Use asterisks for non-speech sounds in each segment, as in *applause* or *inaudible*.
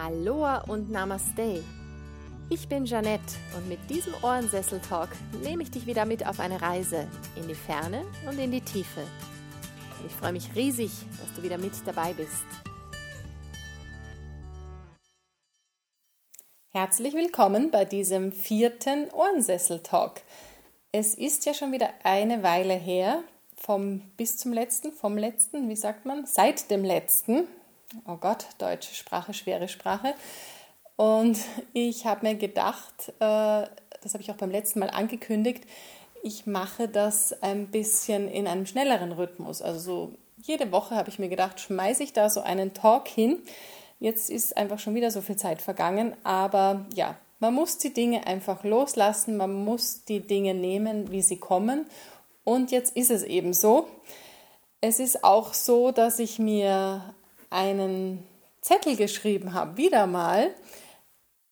Aloha und Namaste. Ich bin Janette und mit diesem Ohrensessel-Talk nehme ich dich wieder mit auf eine Reise in die Ferne und in die Tiefe. Ich freue mich riesig, dass du wieder mit dabei bist. Herzlich willkommen bei diesem vierten Ohrensessel-Talk. Es ist ja schon wieder eine Weile her, vom bis zum letzten, vom letzten, wie sagt man, seit dem letzten. Oh Gott, deutsche Sprache, schwere Sprache. Und ich habe mir gedacht, äh, das habe ich auch beim letzten Mal angekündigt, ich mache das ein bisschen in einem schnelleren Rhythmus. Also so jede Woche habe ich mir gedacht, schmeiße ich da so einen Talk hin. Jetzt ist einfach schon wieder so viel Zeit vergangen, aber ja, man muss die Dinge einfach loslassen, man muss die Dinge nehmen, wie sie kommen. Und jetzt ist es eben so. Es ist auch so, dass ich mir einen Zettel geschrieben habe, wieder mal,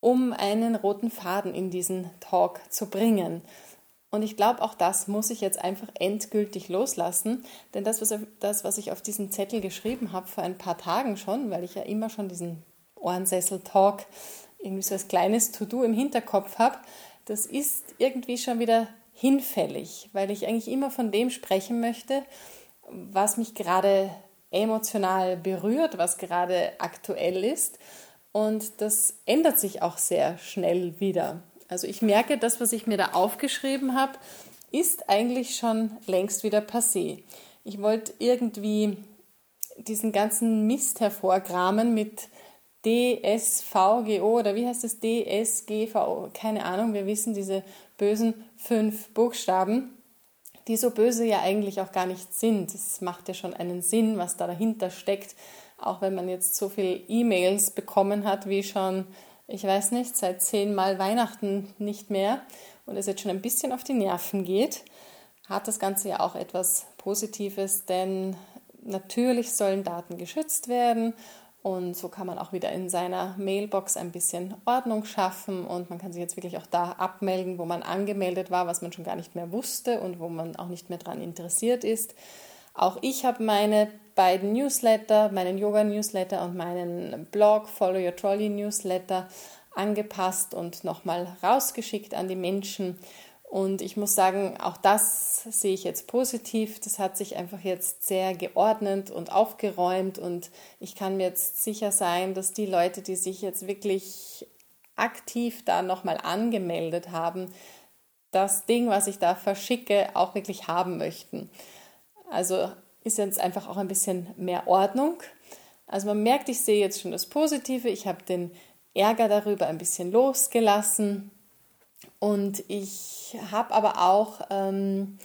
um einen roten Faden in diesen Talk zu bringen. Und ich glaube, auch das muss ich jetzt einfach endgültig loslassen, denn das was, das, was ich auf diesen Zettel geschrieben habe vor ein paar Tagen schon, weil ich ja immer schon diesen Ohrensessel-Talk irgendwie so als kleines To-Do im Hinterkopf habe, das ist irgendwie schon wieder hinfällig, weil ich eigentlich immer von dem sprechen möchte, was mich gerade emotional berührt, was gerade aktuell ist. Und das ändert sich auch sehr schnell wieder. Also ich merke, das, was ich mir da aufgeschrieben habe, ist eigentlich schon längst wieder passé. Ich wollte irgendwie diesen ganzen Mist hervorkramen mit DSVGO oder wie heißt es DSGVO, keine Ahnung, wir wissen diese bösen fünf Buchstaben, die so böse ja eigentlich auch gar nicht sind. Es macht ja schon einen Sinn, was da dahinter steckt, auch wenn man jetzt so viele E-Mails bekommen hat, wie schon ich weiß nicht, seit zehnmal Weihnachten nicht mehr und es jetzt schon ein bisschen auf die Nerven geht, hat das Ganze ja auch etwas Positives, denn natürlich sollen Daten geschützt werden und so kann man auch wieder in seiner Mailbox ein bisschen Ordnung schaffen und man kann sich jetzt wirklich auch da abmelden, wo man angemeldet war, was man schon gar nicht mehr wusste und wo man auch nicht mehr daran interessiert ist. Auch ich habe meine beiden Newsletter, meinen Yoga-Newsletter und meinen Blog Follow Your Trolley Newsletter angepasst und nochmal rausgeschickt an die Menschen. Und ich muss sagen, auch das sehe ich jetzt positiv. Das hat sich einfach jetzt sehr geordnet und aufgeräumt. Und ich kann mir jetzt sicher sein, dass die Leute, die sich jetzt wirklich aktiv da nochmal angemeldet haben, das Ding, was ich da verschicke, auch wirklich haben möchten. Also ist jetzt einfach auch ein bisschen mehr Ordnung. Also man merkt, ich sehe jetzt schon das Positive. Ich habe den Ärger darüber ein bisschen losgelassen und ich habe aber auch ähm,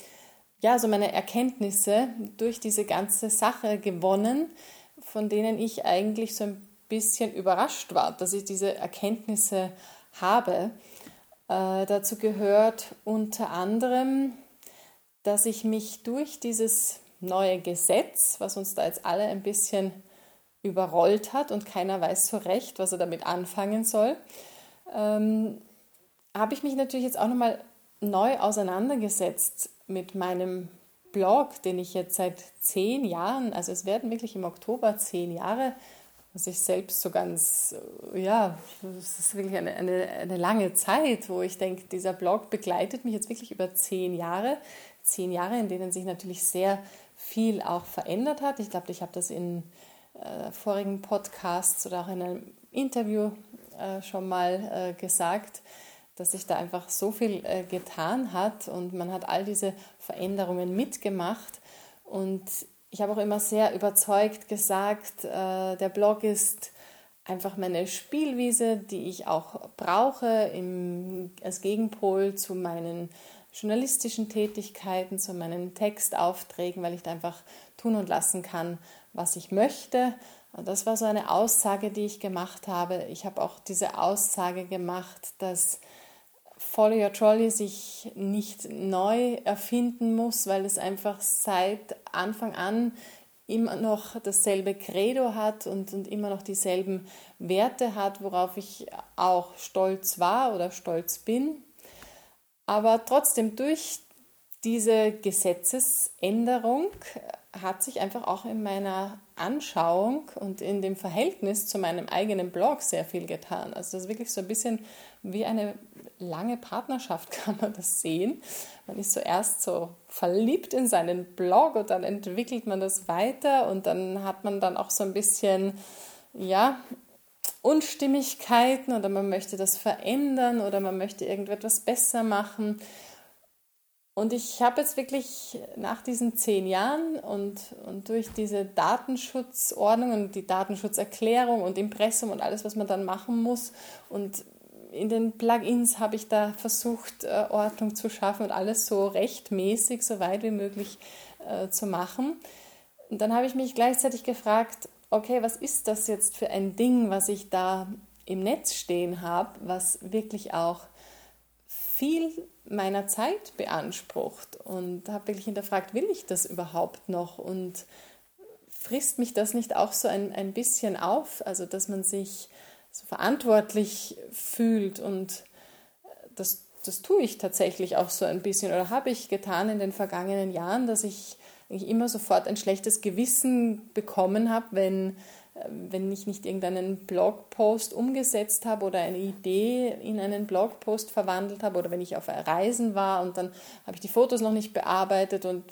ja so meine Erkenntnisse durch diese ganze Sache gewonnen, von denen ich eigentlich so ein bisschen überrascht war, dass ich diese Erkenntnisse habe. Äh, dazu gehört unter anderem, dass ich mich durch dieses neue Gesetz, was uns da jetzt alle ein bisschen überrollt hat und keiner weiß so recht, was er damit anfangen soll, ähm, habe ich mich natürlich jetzt auch nochmal neu auseinandergesetzt mit meinem Blog, den ich jetzt seit zehn Jahren, also es werden wirklich im Oktober zehn Jahre, was ich selbst so ganz, ja, das ist wirklich eine, eine, eine lange Zeit, wo ich denke, dieser Blog begleitet mich jetzt wirklich über zehn Jahre. Zehn Jahre, in denen sich natürlich sehr viel auch verändert hat. Ich glaube, ich habe das in äh, vorigen Podcasts oder auch in einem Interview äh, schon mal äh, gesagt, dass sich da einfach so viel äh, getan hat und man hat all diese Veränderungen mitgemacht. Und ich habe auch immer sehr überzeugt gesagt, äh, der Blog ist einfach meine Spielwiese, die ich auch brauche im, als Gegenpol zu meinen journalistischen Tätigkeiten, zu meinen Textaufträgen, weil ich da einfach tun und lassen kann, was ich möchte. Und das war so eine Aussage, die ich gemacht habe. Ich habe auch diese Aussage gemacht, dass Follow Your Trolley sich nicht neu erfinden muss, weil es einfach seit Anfang an immer noch dasselbe Credo hat und, und immer noch dieselben Werte hat, worauf ich auch stolz war oder stolz bin. Aber trotzdem durch diese Gesetzesänderung hat sich einfach auch in meiner Anschauung und in dem Verhältnis zu meinem eigenen Blog sehr viel getan. Also das ist wirklich so ein bisschen wie eine lange Partnerschaft, *laughs* kann man das sehen. Man ist zuerst so verliebt in seinen Blog und dann entwickelt man das weiter und dann hat man dann auch so ein bisschen, ja, Unstimmigkeiten oder man möchte das verändern oder man möchte irgendetwas besser machen. Und ich habe jetzt wirklich nach diesen zehn Jahren und, und durch diese Datenschutzordnung und die Datenschutzerklärung und Impressum und alles, was man dann machen muss und in den Plugins habe ich da versucht, äh, Ordnung zu schaffen und alles so rechtmäßig, so weit wie möglich äh, zu machen. Und dann habe ich mich gleichzeitig gefragt, okay, was ist das jetzt für ein Ding, was ich da im Netz stehen habe, was wirklich auch viel meiner Zeit beansprucht und habe wirklich hinterfragt, will ich das überhaupt noch? Und frisst mich das nicht auch so ein, ein bisschen auf, also dass man sich so verantwortlich fühlt und das, das tue ich tatsächlich auch so ein bisschen oder habe ich getan in den vergangenen Jahren, dass ich immer sofort ein schlechtes Gewissen bekommen habe, wenn wenn ich nicht irgendeinen Blogpost umgesetzt habe oder eine Idee in einen Blogpost verwandelt habe oder wenn ich auf Reisen war und dann habe ich die Fotos noch nicht bearbeitet und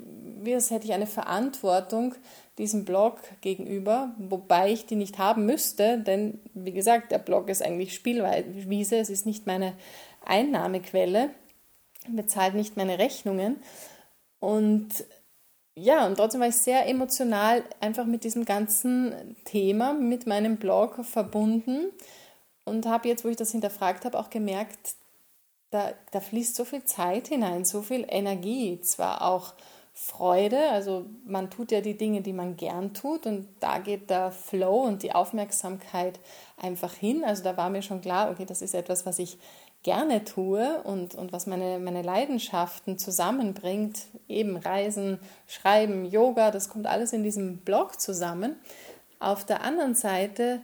wie als hätte ich eine Verantwortung diesem Blog gegenüber, wobei ich die nicht haben müsste, denn wie gesagt, der Blog ist eigentlich Spielwiese, es ist nicht meine Einnahmequelle, bezahlt nicht meine Rechnungen und ja, und trotzdem war ich sehr emotional einfach mit diesem ganzen Thema, mit meinem Blog verbunden und habe jetzt, wo ich das hinterfragt habe, auch gemerkt, da, da fließt so viel Zeit hinein, so viel Energie, zwar auch Freude, also man tut ja die Dinge, die man gern tut und da geht der Flow und die Aufmerksamkeit einfach hin. Also da war mir schon klar, okay, das ist etwas, was ich gerne tue und, und was meine, meine Leidenschaften zusammenbringt, eben Reisen, Schreiben, Yoga, das kommt alles in diesem Blog zusammen. Auf der anderen Seite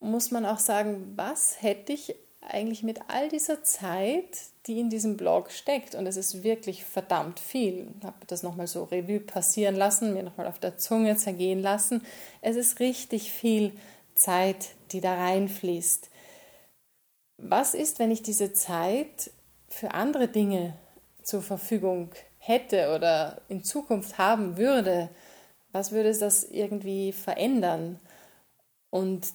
muss man auch sagen, was hätte ich eigentlich mit all dieser Zeit, die in diesem Blog steckt, und es ist wirklich verdammt viel, ich habe das nochmal so Revue passieren lassen, mir nochmal auf der Zunge zergehen lassen, es ist richtig viel Zeit, die da reinfließt was ist, wenn ich diese Zeit für andere Dinge zur Verfügung hätte oder in Zukunft haben würde? Was würde das irgendwie verändern? Und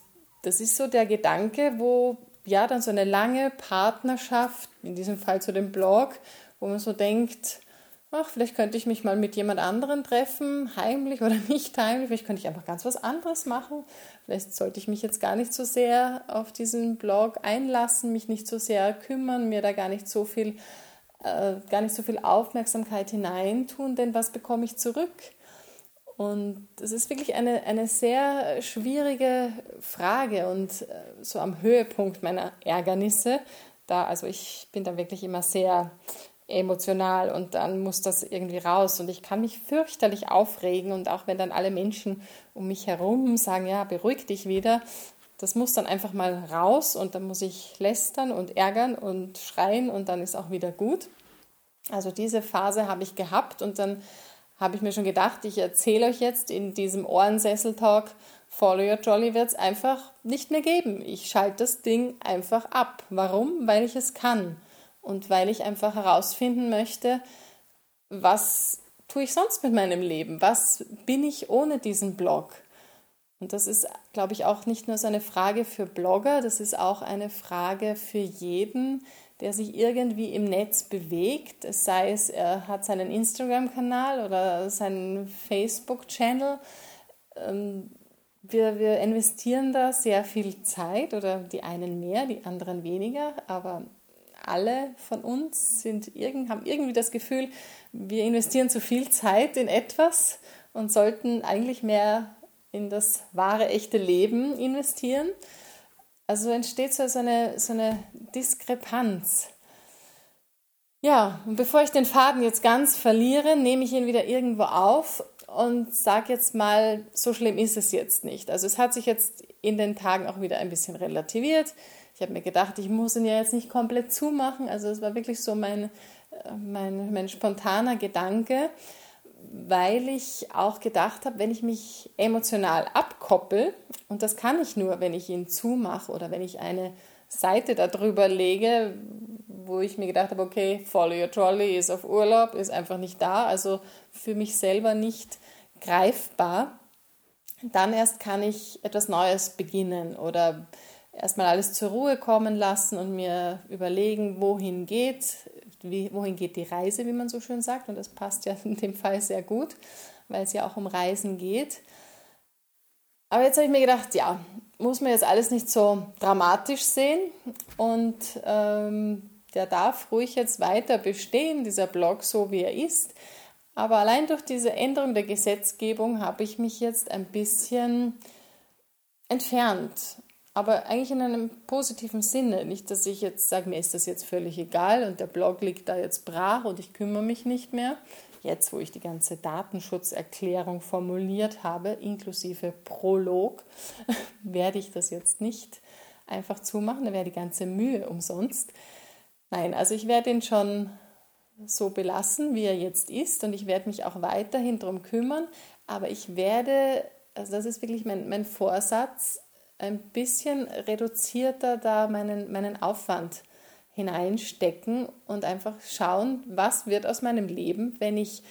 das ist so der Gedanke, wo ja dann so eine lange Partnerschaft, in diesem Fall zu dem Blog, wo man so denkt, ach, vielleicht könnte ich mich mal mit jemand anderem treffen, heimlich oder *laughs* nicht heimlich, vielleicht könnte ich einfach ganz was anderes machen. Vielleicht sollte ich mich jetzt gar nicht so sehr auf diesen Blog einlassen, mich nicht so sehr kümmern, mir da gar nicht so viel, äh, gar nicht so viel Aufmerksamkeit hineintun, denn was bekomme ich zurück? Und das ist wirklich eine, eine sehr schwierige Frage und äh, so am Höhepunkt meiner Ärgernisse. Da, also ich bin da wirklich immer sehr emotional und dann muss das irgendwie raus und ich kann mich fürchterlich aufregen und auch wenn dann alle Menschen um mich herum sagen, ja, beruhig dich wieder, das muss dann einfach mal raus und dann muss ich lästern und ärgern und schreien und dann ist auch wieder gut. Also diese Phase habe ich gehabt und dann habe ich mir schon gedacht, ich erzähle euch jetzt in diesem Ohrensessel-Talk, Follow Your Jolly wird es einfach nicht mehr geben. Ich schalte das Ding einfach ab. Warum? Weil ich es kann und weil ich einfach herausfinden möchte, was tue ich sonst mit meinem Leben? Was bin ich ohne diesen Blog? Und das ist, glaube ich, auch nicht nur so eine Frage für Blogger, das ist auch eine Frage für jeden, der sich irgendwie im Netz bewegt, sei es, er hat seinen Instagram-Kanal oder seinen Facebook-Channel. Ähm, wir, wir investieren da sehr viel Zeit oder die einen mehr, die anderen weniger, aber alle von uns sind haben irgendwie das Gefühl, wir investieren zu viel Zeit in etwas und sollten eigentlich mehr in das wahre, echte Leben investieren. Also entsteht so eine, so eine Diskrepanz. Ja, und bevor ich den Faden jetzt ganz verliere, nehme ich ihn wieder irgendwo auf und sage jetzt mal, so schlimm ist es jetzt nicht. Also es hat sich jetzt in den Tagen auch wieder ein bisschen relativiert. Ich habe mir gedacht, ich muss ihn ja jetzt nicht komplett zumachen. Also es war wirklich so mein, mein, mein spontaner Gedanke. weil ich auch gedacht habe, wenn ich mich emotional abkoppel, und das kann ich nur, wenn ich ihn zumache oder wenn ich eine Seite darüber lege, wo ich mir gedacht habe, okay, Follow Your Trolley ist auf Urlaub, ist einfach nicht da, also für mich selber nicht greifbar, dann erst kann ich etwas Neues beginnen oder erstmal alles zur Ruhe kommen lassen und mir überlegen, wohin geht, wie, wohin geht die Reise, wie man so schön sagt. Und das passt ja *laughs* in dem Fall sehr gut, weil es ja auch um Reisen geht. Aber jetzt habe ich mir gedacht, ja, muss man jetzt alles nicht so dramatisch sehen und ähm, der darf ruhig jetzt weiter bestehen, dieser Blog, so wie er ist. Aber allein durch diese Änderung der Gesetzgebung habe ich mich jetzt ein bisschen entfernt aber eigentlich in einem positiven Sinne. Nicht, dass ich jetzt sage, mir ist das jetzt völlig egal und der Blog liegt da jetzt brach und ich kümmere mich nicht mehr. Jetzt, wo ich die ganze Datenschutzerklärung formuliert habe, inklusive Prolog, *laughs* werde ich das jetzt nicht einfach zumachen. Da wäre die ganze Mühe umsonst. Nein, also ich werde ihn schon so belassen, wie er jetzt ist und ich werde mich auch weiterhin darum kümmern. Aber ich werde, also das ist wirklich mein, mein Vorsatz, ein bisschen reduzierter da meinen, meinen Aufwand hineinstecken und einfach schauen, was wird aus meinem Leben, wenn ich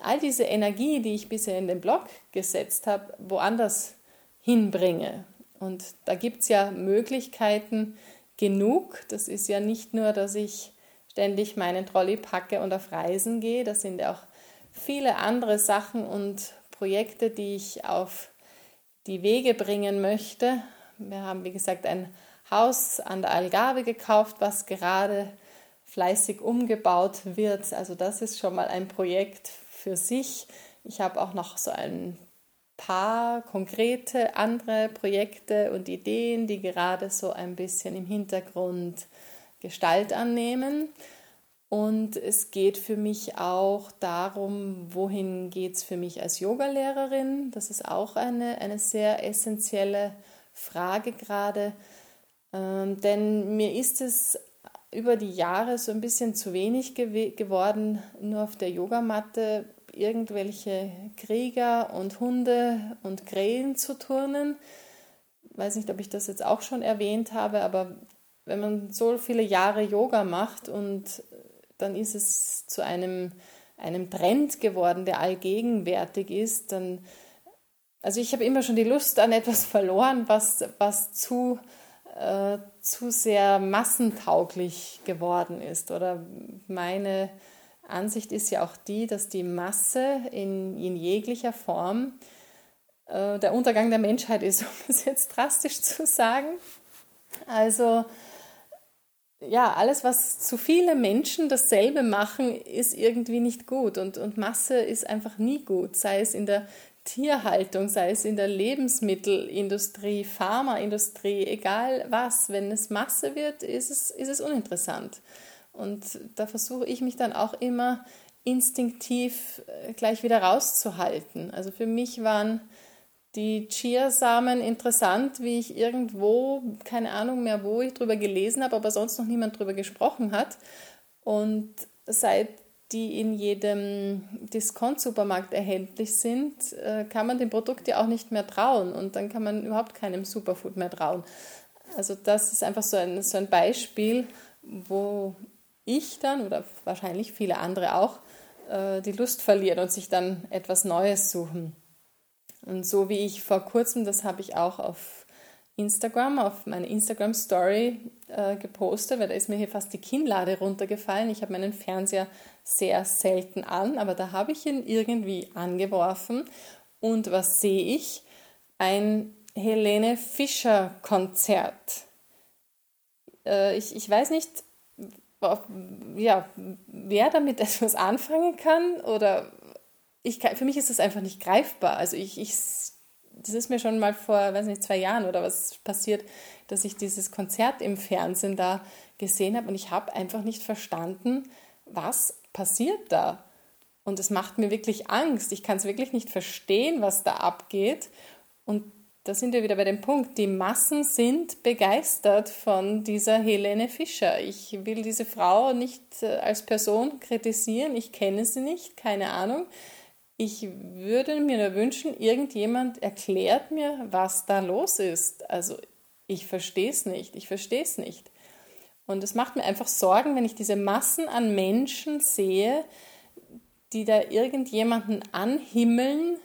all diese Energie, die ich bisher in den Blog gesetzt habe, woanders hinbringe. Und da gibt es ja Möglichkeiten genug. Das ist ja nicht nur, dass ich ständig meinen Trolley packe und auf Reisen gehe. Das sind ja auch viele andere Sachen und Projekte, die ich auf die Wege bringen möchte. Wir haben, wie gesagt, ein Haus an der Algarve gekauft, was gerade fleißig umgebaut wird. Also das ist schon mal ein Projekt für sich. Ich habe auch noch so ein paar konkrete andere Projekte und Ideen, die gerade so ein bisschen im Hintergrund Gestalt annehmen. Und es geht für mich auch darum, wohin geht es für mich als Yogalehrerin. Das ist auch eine, eine sehr essentielle Frage gerade. Ähm, denn mir ist es über die Jahre so ein bisschen zu wenig gew geworden, nur auf der Yogamatte irgendwelche Krieger und Hunde und Krähen zu turnen. Weiß nicht, ob ich das jetzt auch schon erwähnt habe, aber wenn man so viele Jahre Yoga macht und dann ist es zu einem, einem Trend geworden, der allgegenwärtig ist. Dann, also ich habe immer schon die Lust an etwas *laughs* verloren, was, was zu, äh, zu sehr massentauglich geworden ist. Oder meine Ansicht ist ja auch die, dass die Masse in, in jeglicher Form äh, der Untergang der Menschheit ist, *laughs* um es jetzt drastisch zu sagen. Also ja, alles, was zu viele Menschen dasselbe machen, ist irgendwie nicht gut. Und, und Masse ist einfach nie gut, sei es in der Tierhaltung, sei es in der Lebensmittelindustrie, Pharmaindustrie, egal was. Wenn es Masse wird, ist es, ist es uninteressant. Und da versuche ich mich dann auch immer instinktiv äh, gleich wieder rauszuhalten. Also für mich waren die Chiasamen interessant, wie ich irgendwo, keine Ahnung mehr wo ich drüber gelesen habe, aber sonst noch niemand drüber gesprochen hat. Und seit die in jedem Discount-Supermarkt erhältlich sind, äh, kann man dem Produkt ja auch nicht mehr trauen und dann kann man überhaupt keinem Superfood mehr trauen. Also das ist einfach so ein, so ein Beispiel, wo ich dann oder wahrscheinlich viele andere auch äh, die Lust verlieren und sich dann etwas Neues suchen. Und so wie ich vor kurzem, das habe ich auch auf Instagram, auf meine Instagram Story äh, gepostet, weil da ist mir hier fast die Kinnlade runtergefallen. Ich habe meinen Fernseher sehr selten an, aber da habe ich ihn irgendwie angeworfen. Und was sehe ich? Ein Helene Fischer Konzert. Äh, ich, ich weiß nicht, ja, wer damit *laughs* etwas anfangen kann oder ich, für mich ist das einfach nicht greifbar. Also ich, ich, das ist mir schon mal vor, weiß nicht, zwei Jahren oder was passiert, dass ich dieses Konzert im Fernsehen da gesehen habe und ich habe einfach nicht verstanden, was passiert da. Und es macht mir wirklich Angst. Ich kann es wirklich nicht verstehen, was da abgeht. Und da sind wir wieder bei dem Punkt, die Massen sind begeistert von dieser Helene Fischer. Ich will diese Frau nicht äh, als Person kritisieren, ich kenne sie nicht, keine Ahnung. Ich würde mir wünschen, irgendjemand erklärt mir, was da los ist. Also ich verstehe es nicht, ich verstehe es nicht. Und es macht mir einfach Sorgen, wenn ich diese Massen an Menschen sehe, die da irgendjemanden anhimmeln,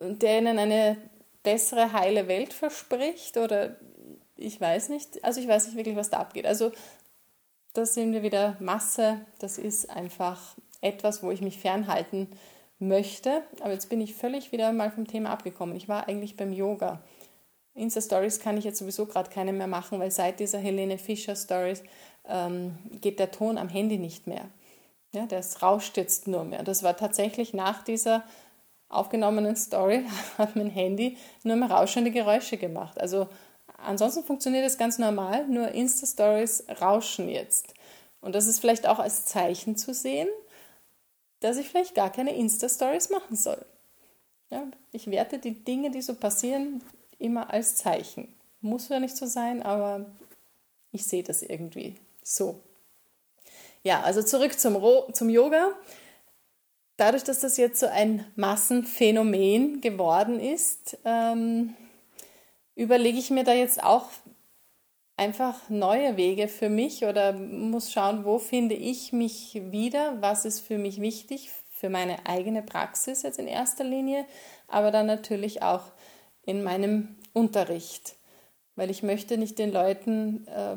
der ihnen eine bessere, heile Welt verspricht oder ich weiß nicht, also ich weiß nicht wirklich, was da abgeht. Also da sind wir wieder Masse, das ist einfach etwas, wo ich mich fernhalten möchte. Aber jetzt bin ich völlig wieder mal vom Thema abgekommen. Ich war eigentlich beim Yoga. Insta-Stories kann ich jetzt sowieso gerade keine mehr machen, weil seit dieser Helene Fischer Stories ähm, geht der Ton am Handy nicht mehr. Ja, das rauscht jetzt nur mehr. Das war tatsächlich nach dieser aufgenommenen Story, *laughs* hat mein Handy nur mehr rauschende Geräusche gemacht. Also ansonsten funktioniert das ganz normal, nur Insta-Stories rauschen jetzt. Und das ist vielleicht auch als Zeichen zu sehen, dass ich vielleicht gar keine Insta-Stories machen soll. Ja, ich werte die Dinge, die so passieren, immer als Zeichen. Muss ja nicht so sein, aber ich sehe das irgendwie so. Ja, also zurück zum, zum Yoga. Dadurch, dass das jetzt so ein Massenphänomen geworden ist, ähm, überlege ich mir da jetzt auch einfach neue Wege für mich oder muss schauen, wo finde ich mich wieder, was ist für mich wichtig, für meine eigene Praxis jetzt in erster Linie, aber dann natürlich auch in meinem Unterricht, weil ich möchte nicht den Leuten äh,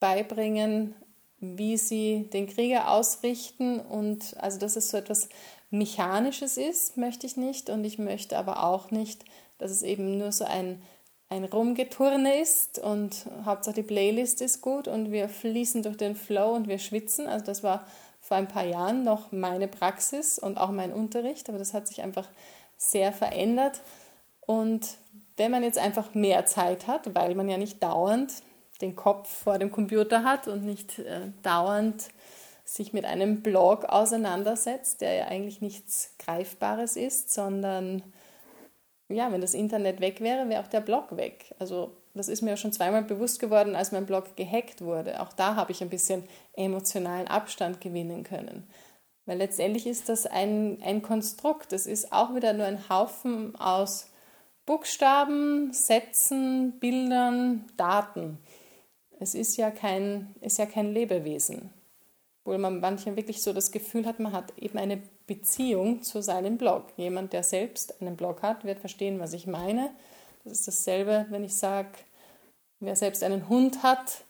beibringen, wie sie den Krieger ausrichten und also dass es so etwas Mechanisches ist, möchte ich nicht. Und ich möchte aber auch nicht, dass es eben nur so ein, ein Rumgeturne ist und Hauptsache die Playlist ist gut und wir fließen durch den Flow und wir schwitzen. Also das war vor ein paar Jahren noch meine Praxis und auch mein Unterricht, aber das hat sich einfach sehr verändert und wenn man jetzt einfach mehr Zeit hat, weil man ja nicht dauernd den Kopf vor dem Computer hat und nicht äh, dauernd sich mit einem Blog auseinandersetzt, der ja eigentlich nichts Greifbares ist, sondern ja, wenn das Internet weg wäre, wäre auch der Blog weg. Also das ist mir ja schon zweimal bewusst geworden, als mein Blog gehackt wurde. Auch da habe ich ein bisschen emotionalen Abstand gewinnen können. Weil letztendlich ist das ein, ein Konstrukt. Es ist auch wieder nur ein Haufen aus Buchstaben, Sätzen, Bildern, Daten. Es ist ja kein, ist ja kein Lebewesen. Wo man manchmal wirklich so das Gefühl hat, man hat eben eine Beziehung zu seinem Blog. Jemand, der selbst einen Blog hat, wird verstehen, was ich meine. Das ist dasselbe, wenn ich sage, wer selbst einen Hund hat,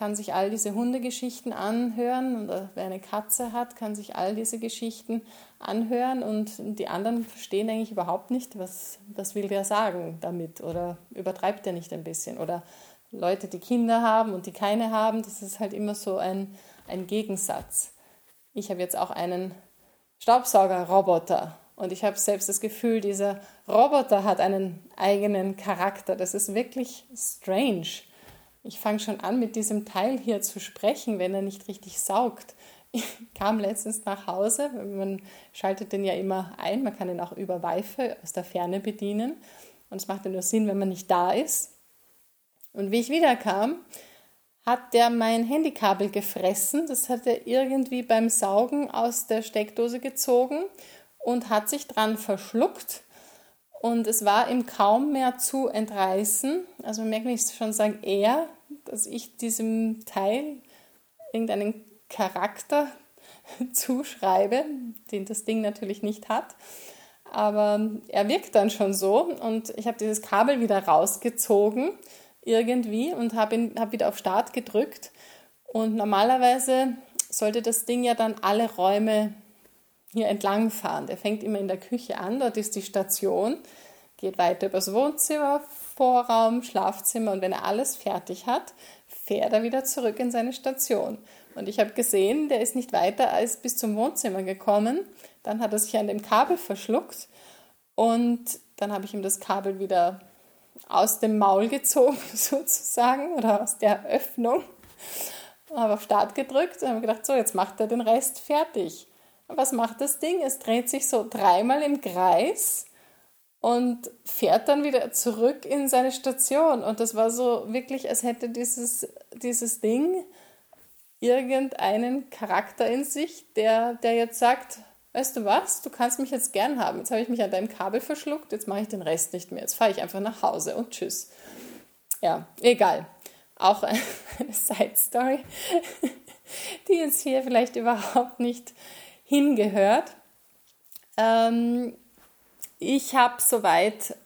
kann sich all diese Hundegeschichten anhören oder wer eine Katze hat, kann sich all diese Geschichten anhören und die anderen verstehen eigentlich überhaupt nicht, was, was will der sagen damit oder übertreibt er nicht ein bisschen oder Leute, die Kinder haben und die keine haben, das ist halt immer so ein, ein Gegensatz. Ich habe jetzt auch einen Staubsaugerroboter und ich habe selbst das Gefühl, dieser Roboter hat einen eigenen Charakter. Das ist wirklich strange. Ich fange schon an, mit diesem Teil hier zu sprechen, wenn er nicht richtig saugt. Ich *laughs* kam letztens nach Hause, man schaltet den ja immer ein, man kann ihn auch über Wi-Fi aus der Ferne bedienen. Und es macht ja nur Sinn, wenn man nicht da ist. Und wie ich wiederkam, hat der mein Handykabel gefressen. Das hat er irgendwie beim Saugen aus der Steckdose gezogen und hat sich dran verschluckt. Und es war ihm kaum mehr zu entreißen. Also man merkt mich schon sagen, er, dass ich diesem Teil irgendeinen Charakter *laughs* zuschreibe, den das Ding natürlich nicht hat. Aber er wirkt dann schon so und ich habe dieses Kabel wieder rausgezogen irgendwie und habe hab wieder auf Start gedrückt. Und normalerweise sollte das Ding ja dann alle Räume hier entlang fahren. Der fängt immer in der Küche an, dort ist die Station, geht weiter übers Wohnzimmer, Vorraum, Schlafzimmer und wenn er alles fertig hat, fährt er wieder zurück in seine Station. Und ich habe gesehen, der ist nicht weiter als bis zum Wohnzimmer gekommen. Dann hat er sich an dem Kabel verschluckt und dann habe ich ihm das Kabel wieder aus dem Maul gezogen, *laughs* sozusagen, oder aus der Öffnung. Habe auf Start gedrückt und habe gedacht, so, jetzt macht er den Rest fertig. was macht das Ding? Es dreht sich so dreimal im Kreis und fährt dann wieder zurück in seine Station. Und das war so wirklich, als hätte dieses, dieses Ding irgendeinen Charakter in sich, der, der jetzt sagt, weißt du was, du kannst mich jetzt gern haben. Jetzt habe ich mich an deinem Kabel verschluckt, jetzt mache ich den Rest nicht mehr. Jetzt fahre ich einfach nach Hause und tschüss. Ja, egal. Auch eine *laughs* Side-Story, *laughs* die jetzt hier vielleicht überhaupt nicht hingehört. Ähm, ich habe soweit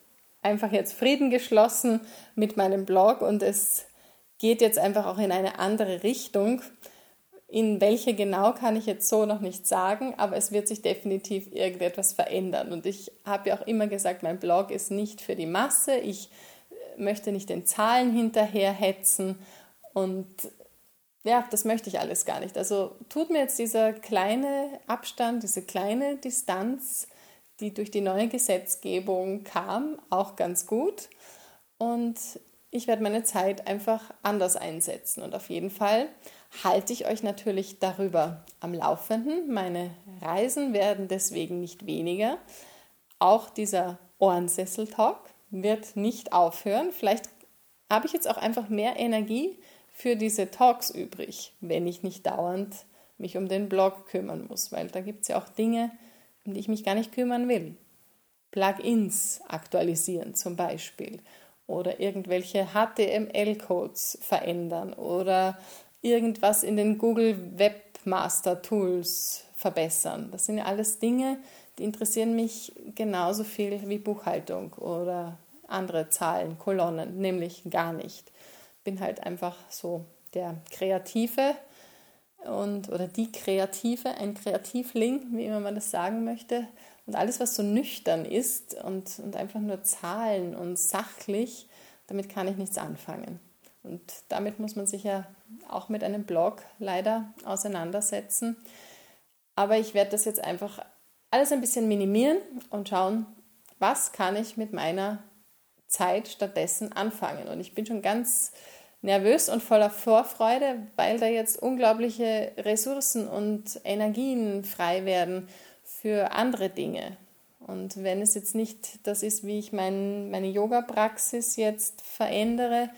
einfach jetzt Frieden geschlossen mit meinem Blog und es geht jetzt einfach auch in eine andere Richtung. In welche genau kann ich jetzt so noch nicht sagen, aber es wird sich definitiv irgendetwas verändern. Und ich habe ja auch immer gesagt, mein Blog ist nicht für die Masse. Ich möchte nicht den Zahlen hinterherhetzen und ja, das möchte ich alles gar nicht. Also tut mir jetzt dieser kleine Abstand, diese kleine Distanz, die durch die neue Gesetzgebung kam, auch ganz gut. Und ich werde meine Zeit einfach anders einsetzen. Und auf jeden Fall halte ich euch natürlich darüber am Laufenden. Meine Reisen werden deswegen nicht weniger. Auch dieser Ohrensessel-Talk wird nicht aufhören. Vielleicht habe ich jetzt auch einfach mehr Energie für diese Talks übrig, wenn ich nicht dauernd mich um den Blog kümmern muss, weil da gibt es ja auch Dinge, um die ich mich gar nicht kümmern will. Plugins aktualisieren zum Beispiel oder irgendwelche HTML-Codes verändern oder irgendwas in den Google Webmaster Tools verbessern. Das sind ja alles Dinge, die interessieren mich genauso viel wie Buchhaltung oder andere Zahlen, Kolonnen, nämlich gar nicht. Bin halt einfach so der Kreative und oder die Kreative, ein Kreativling, wie immer man das sagen möchte. Und alles, was so nüchtern ist und, und einfach nur Zahlen und sachlich, damit kann ich nichts anfangen. Und damit muss man sich ja auch mit einem Blog leider auseinandersetzen. Aber ich werde das jetzt einfach alles ein bisschen minimieren und schauen, was kann ich mit meiner Zeit stattdessen anfangen. Und ich bin schon ganz nervös und voller Vorfreude, weil da jetzt unglaubliche Ressourcen und Energien frei werden für andere Dinge. Und wenn es jetzt nicht das ist, wie ich mein, meine Yoga-Praxis jetzt verändere,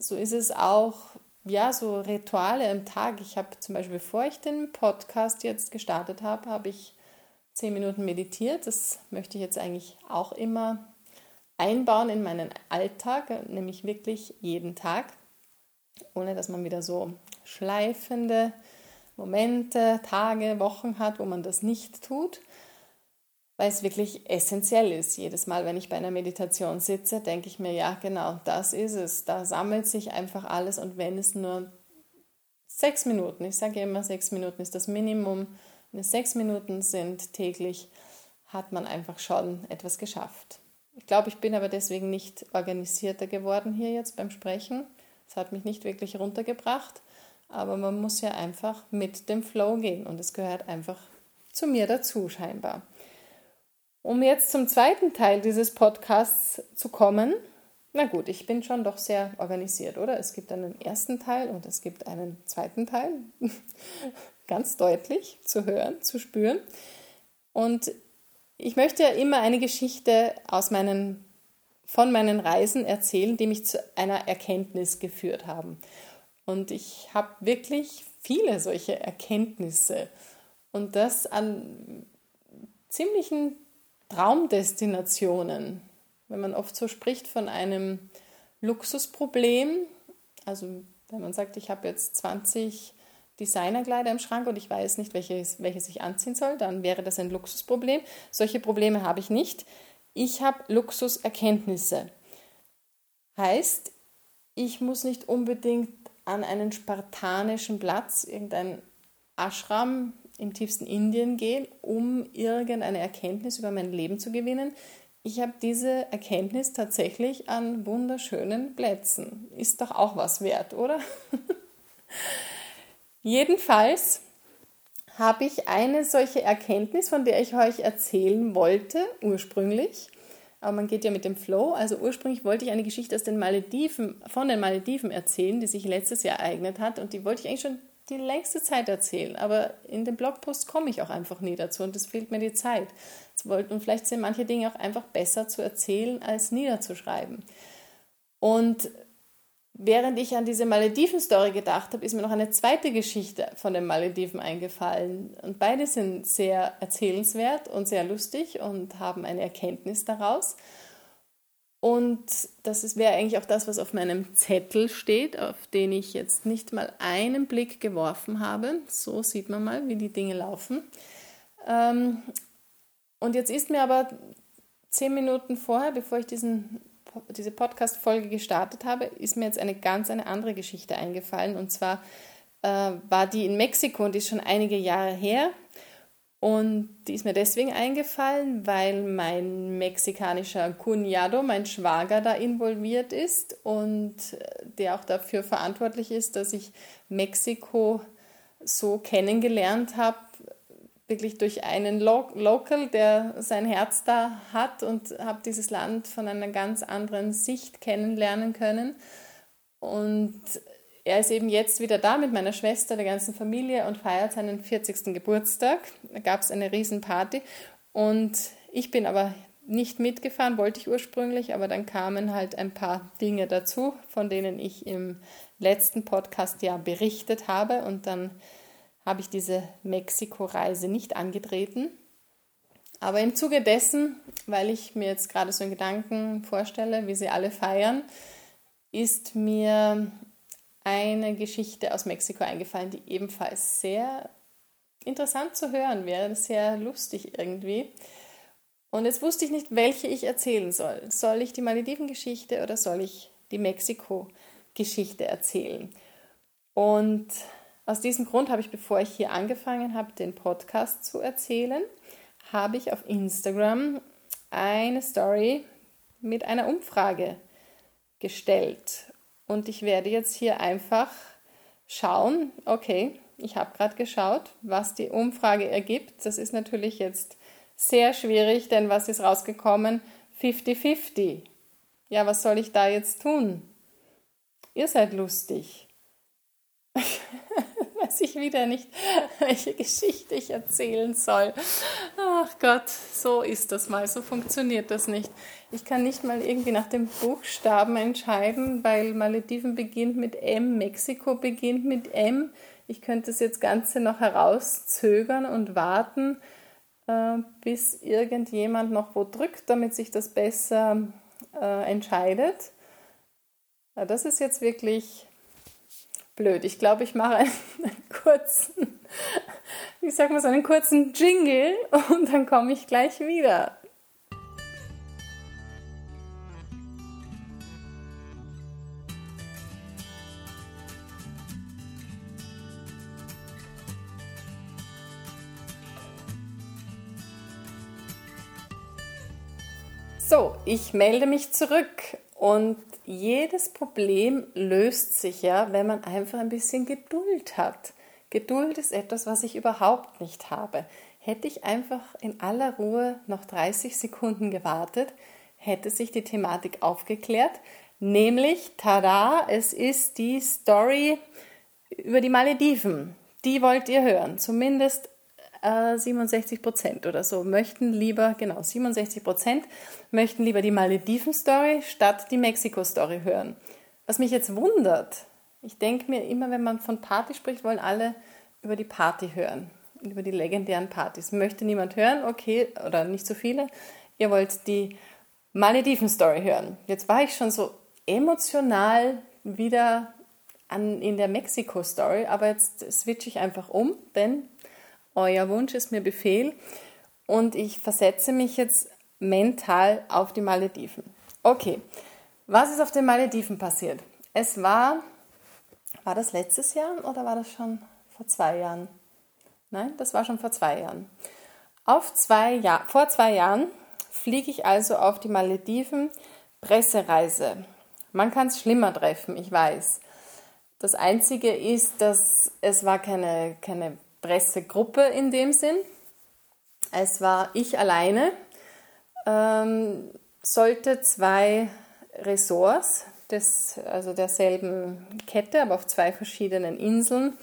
so ist es auch, ja, so Rituale im Tag. Ich habe zum Beispiel, bevor ich den Podcast jetzt gestartet habe, habe ich zehn Minuten meditiert. Das möchte ich jetzt eigentlich auch immer einbauen in meinen Alltag, nämlich wirklich jeden Tag, ohne dass man wieder so schleifende Momente, Tage, Wochen hat, wo man das nicht tut weil es wirklich essentiell ist. Jedes Mal, wenn ich bei einer Meditation sitze, denke ich mir, ja, genau, das ist es. Da sammelt sich einfach alles und wenn es nur sechs Minuten, ich sage immer, sechs Minuten ist das Minimum, wenn es sechs Minuten sind täglich, hat man einfach schon etwas geschafft. Ich glaube, ich bin aber deswegen nicht organisierter geworden hier jetzt beim Sprechen. Es hat mich nicht wirklich runtergebracht, aber man muss ja einfach mit dem Flow gehen und es gehört einfach zu mir dazu scheinbar. Um jetzt zum zweiten Teil dieses Podcasts zu kommen, na gut, ich bin schon doch sehr organisiert, oder? Es gibt einen ersten Teil und es gibt einen zweiten Teil. *laughs* Ganz deutlich zu hören, zu spüren. Und ich möchte ja immer eine Geschichte aus meinen, von meinen Reisen erzählen, die mich zu einer Erkenntnis geführt haben. Und ich habe wirklich viele solche Erkenntnisse. Und das an ziemlichen Traumdestinationen, wenn man oft so spricht von einem Luxusproblem, also wenn man sagt, ich habe jetzt 20 Designerkleider im Schrank und ich weiß nicht, welches, welches ich anziehen soll, dann wäre das ein Luxusproblem. Solche Probleme habe ich nicht. Ich habe Luxuserkenntnisse. Heißt, ich muss nicht unbedingt an einen spartanischen Platz, irgendein Ashram im tiefsten Indien gehen, um irgendeine Erkenntnis über mein Leben zu gewinnen. Ich habe diese Erkenntnis tatsächlich an wunderschönen Plätzen. Ist doch auch was wert, oder? *laughs* Jedenfalls habe ich eine solche Erkenntnis, von der ich euch erzählen wollte, ursprünglich. Aber man geht ja mit dem Flow. Also ursprünglich wollte ich eine Geschichte aus den Malediven, von den Malediven erzählen, die sich letztes Jahr ereignet hat. Und die wollte ich eigentlich schon die längste Zeit erzählen, aber in dem Blogpost komme ich auch einfach nie dazu und es fehlt mir die Zeit. Und vielleicht sind manche Dinge auch einfach besser zu erzählen als niederzuschreiben. Und während ich an diese Malediven-Story gedacht habe, ist mir noch eine zweite Geschichte von den Malediven eingefallen. Und beide sind sehr erzählenswert und sehr lustig und haben eine Erkenntnis daraus. Und das wäre eigentlich auch das, was auf meinem Zettel steht, auf den ich jetzt nicht mal einen Blick geworfen habe. So sieht man mal, wie die Dinge laufen. Ähm, und jetzt ist mir aber zehn Minuten vorher, bevor ich diesen, diese Podcast-Folge gestartet habe, ist mir jetzt eine ganz eine andere Geschichte eingefallen. Und zwar äh, war die in Mexiko und die ist schon einige Jahre her. Und die ist mir deswegen eingefallen, weil mein mexikanischer Cuñado, mein Schwager, da involviert ist und der auch dafür verantwortlich ist, dass ich Mexiko so kennengelernt habe, wirklich durch einen Lo Local, der sein Herz da hat und habe dieses Land von einer ganz anderen Sicht kennenlernen können. Und er ist eben jetzt wieder da mit meiner Schwester, der ganzen Familie und feiert seinen 40. Geburtstag. Da gab es eine Riesenparty und ich bin aber nicht mitgefahren, wollte ich ursprünglich, aber dann kamen halt ein paar Dinge dazu, von denen ich im letzten Podcast ja berichtet habe und dann habe ich diese Mexiko-Reise nicht angetreten. Aber im Zuge dessen, weil ich mir jetzt gerade so einen Gedanken vorstelle, wie sie alle feiern, ist mir eine Geschichte aus Mexiko eingefallen, die ebenfalls sehr interessant zu hören wäre, sehr lustig irgendwie. Und jetzt wusste ich nicht, welche ich erzählen soll. Soll ich die Malediven-Geschichte oder soll ich die Mexiko-Geschichte erzählen? Und aus diesem Grund habe ich, bevor ich hier angefangen habe, den Podcast zu erzählen, habe ich auf Instagram eine Story mit einer Umfrage gestellt. Und ich werde jetzt hier einfach schauen, okay, ich habe gerade geschaut, was die Umfrage ergibt. Das ist natürlich jetzt sehr schwierig, denn was ist rausgekommen? 50-50. Ja, was soll ich da jetzt tun? Ihr seid lustig. *laughs* weiß ich wieder nicht, *laughs* welche Geschichte ich erzählen soll. Ach Gott, so ist das mal, so funktioniert das nicht. Ich kann nicht mal irgendwie nach dem Buchstaben entscheiden, weil Malediven beginnt mit M, Mexiko beginnt mit M. Ich könnte das jetzt Ganze noch herauszögern und warten, äh, bis irgendjemand noch wo drückt, damit sich das besser äh, entscheidet. das ist jetzt wirklich blöd. Ich glaube, ich mache einen, *laughs* kurzen, wie sag mal so einen kurzen Jingle und dann komme ich gleich wieder. So, ich melde mich zurück und jedes Problem löst sich ja, wenn man einfach ein bisschen Geduld hat. Geduld ist etwas, was ich überhaupt nicht habe. Hätte ich einfach in aller Ruhe noch 30 Sekunden gewartet, hätte sich die Thematik aufgeklärt. Nämlich, tada, es ist die Story über die Malediven. Die wollt ihr hören. Zumindest 67 äh, Prozent oder so möchten lieber, genau, 67 Prozent möchten lieber die Malediven-Story statt die Mexiko-Story hören. Was mich jetzt wundert, ich denke mir immer, wenn man von Party spricht, wollen alle über die Party hören, über die legendären Partys. Möchte niemand hören? Okay, oder nicht so viele. Ihr wollt die Malediven-Story hören. Jetzt war ich schon so emotional wieder an, in der Mexiko-Story, aber jetzt switche ich einfach um, denn euer Wunsch ist mir Befehl und ich versetze mich jetzt mental auf die Malediven. Okay, was ist auf den Malediven passiert? Es war, war das letztes Jahr oder war das schon vor zwei Jahren? Nein, das war schon vor zwei Jahren. Auf zwei Jahr, vor zwei Jahren fliege ich also auf die Malediven Pressereise. Man kann es schlimmer treffen, ich weiß. Das Einzige ist, dass es war keine, keine Pressegruppe in dem Sinn. Es war ich alleine, ähm, sollte zwei Ressorts des, also derselben Kette, aber auf zwei verschiedenen Inseln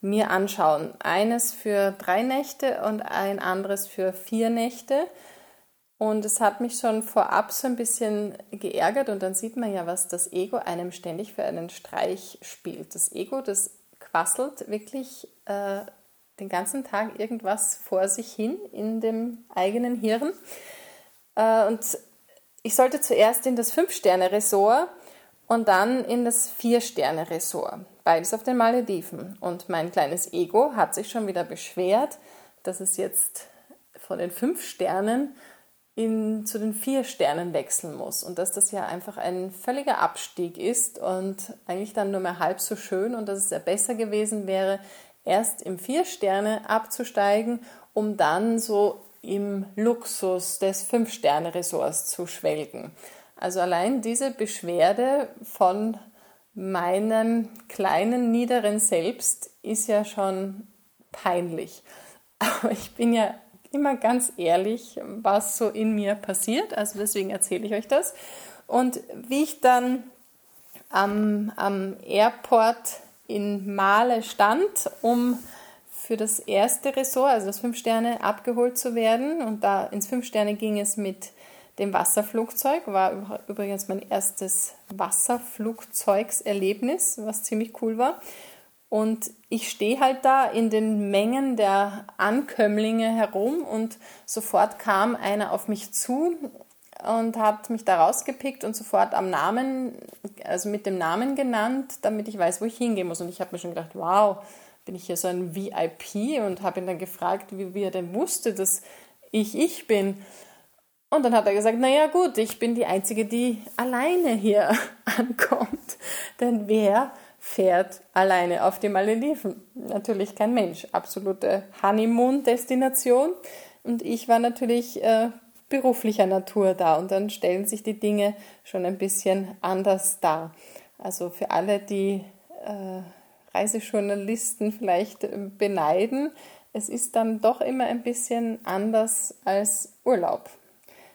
mir anschauen. Eines für drei Nächte und ein anderes für vier Nächte. Und es hat mich schon vorab so ein bisschen geärgert und dann sieht man ja, was das Ego einem ständig für einen Streich spielt. Das Ego, das quasselt wirklich äh, den ganzen Tag irgendwas vor sich hin in dem eigenen Hirn. Äh, und ich sollte zuerst in das Fünf-Sterne-Ressort und dann in das Vier-Sterne-Ressort. Beides auf den Malediven. Und mein kleines Ego hat sich schon wieder beschwert, dass es jetzt von den fünf Sternen in, zu den vier Sternen wechseln muss und dass das ja einfach ein völliger Abstieg ist und eigentlich dann nur mehr halb so schön und dass es ja besser gewesen wäre, erst im vier Sterne abzusteigen, um dann so im Luxus des fünf Sterne Ressorts zu schwelgen. Also allein diese Beschwerde von meinem kleinen niederen Selbst ist ja schon peinlich. Aber ich bin ja immer ganz ehrlich, was so in mir passiert. Also deswegen erzähle ich euch das. Und wie ich dann am, am Airport in Male stand, um für das erste Ressort, also das Fünf Sterne, abgeholt zu werden. Und da ins Fünf Sterne ging es mit dem Wasserflugzeug, war übrigens mein erstes Wasserflugzeugserlebnis, was ziemlich cool war. Und ich stehe halt da in den Mengen der Ankömmlinge herum und sofort kam einer auf mich zu und hat mich da rausgepickt und sofort am Namen, also mit dem Namen genannt, damit ich weiß, wo ich hingehen muss. Und ich habe mir schon gedacht, wow, bin ich hier so ein VIP und habe ihn dann gefragt, wie, wie er denn wusste, dass ich ich bin. Und dann hat er gesagt, naja gut, ich bin die Einzige, die alleine hier *laughs* ankommt. Denn wer fährt alleine auf die Malediven. Natürlich kein Mensch, absolute Honeymoon-Destination. Und ich war natürlich äh, beruflicher Natur da und dann stellen sich die Dinge schon ein bisschen anders dar. Also für alle, die äh, Reisejournalisten vielleicht beneiden, es ist dann doch immer ein bisschen anders als Urlaub.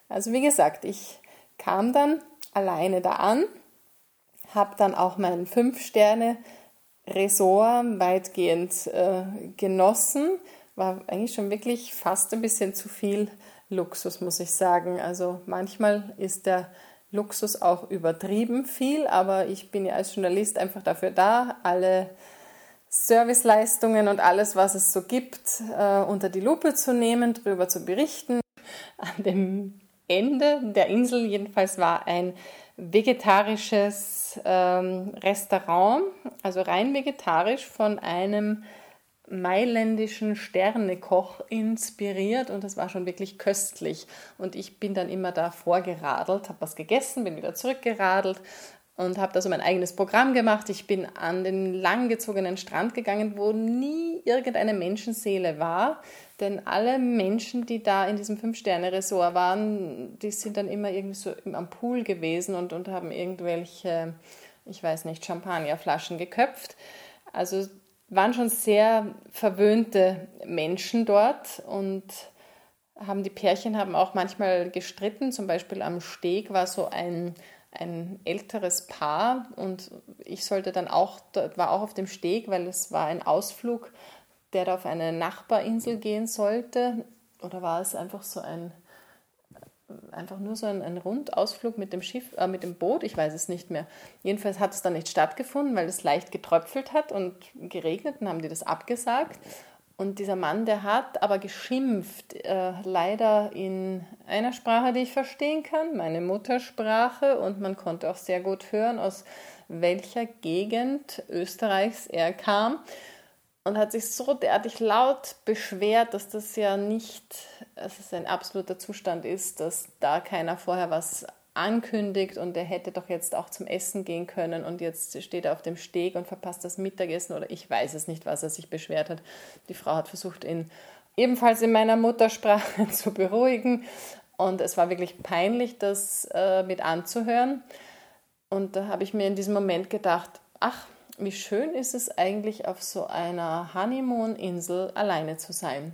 Also wie gesagt, ich kam dann alleine da an habe dann auch mein Fünf-Sterne-Resort weitgehend äh, genossen. War eigentlich schon wirklich fast ein bisschen zu viel Luxus, muss ich sagen. Also manchmal ist der Luxus auch übertrieben viel, aber ich bin ja als Journalist einfach dafür da, alle Serviceleistungen und alles, was es so gibt, äh, unter die Lupe zu nehmen, darüber zu berichten. An dem Ende der Insel jedenfalls war ein vegetarisches ähm, Restaurant, also rein vegetarisch von einem mailändischen Sternekoch inspiriert und das war schon wirklich köstlich. Und ich bin dann immer da vorgeradelt, habe was gegessen, bin wieder zurückgeradelt und habe da so mein eigenes Programm gemacht. Ich bin an den langgezogenen Strand gegangen, wo nie irgendeine Menschenseele war. Denn alle Menschen, die da in diesem Fünf-Sterne-Resort waren, die sind dann immer irgendwie so am Pool gewesen und, und haben irgendwelche, ich weiß nicht, Champagnerflaschen geköpft. Also waren schon sehr verwöhnte Menschen dort und haben die Pärchen haben auch manchmal gestritten. Zum Beispiel am Steg war so ein ein älteres Paar und ich sollte dann auch, war auch auf dem Steg, weil es war ein Ausflug, der da auf eine Nachbarinsel gehen sollte. Oder war es einfach so ein, einfach nur so ein, ein Rundausflug mit dem Schiff, äh, mit dem Boot? Ich weiß es nicht mehr. Jedenfalls hat es dann nicht stattgefunden, weil es leicht getröpfelt hat und geregnet und haben die das abgesagt. Und dieser Mann, der hat aber geschimpft, äh, leider in einer Sprache, die ich verstehen kann, meine Muttersprache. Und man konnte auch sehr gut hören, aus welcher Gegend Österreichs er kam. Und hat sich so derartig laut beschwert, dass das ja nicht, dass es ein absoluter Zustand ist, dass da keiner vorher was ankündigt und er hätte doch jetzt auch zum Essen gehen können und jetzt steht er auf dem Steg und verpasst das Mittagessen oder ich weiß es nicht, was er sich beschwert hat. Die Frau hat versucht, ihn ebenfalls in meiner Muttersprache *laughs* zu beruhigen und es war wirklich peinlich, das äh, mit anzuhören. Und da habe ich mir in diesem Moment gedacht, ach, wie schön ist es eigentlich, auf so einer Honeymoon-Insel alleine zu sein.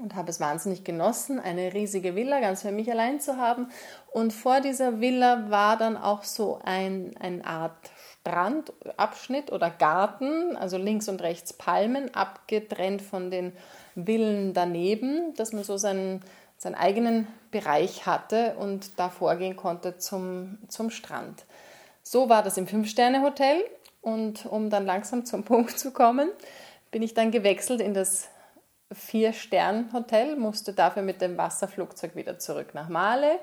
und habe es wahnsinnig genossen, eine riesige Villa ganz für mich allein zu haben. Und vor dieser Villa war dann auch so ein, eine Art Strandabschnitt oder Garten, also links und rechts Palmen, abgetrennt von den Villen daneben, dass man so seinen, seinen eigenen Bereich hatte und da vorgehen konnte zum, zum Strand. So war das im Fünf-Sterne-Hotel und um dann langsam zum *laughs* Punkt zu kommen, bin ich dann gewechselt in das Vier-Stern-Hotel, musste dafür mit dem Wasserflugzeug wieder zurück nach Male.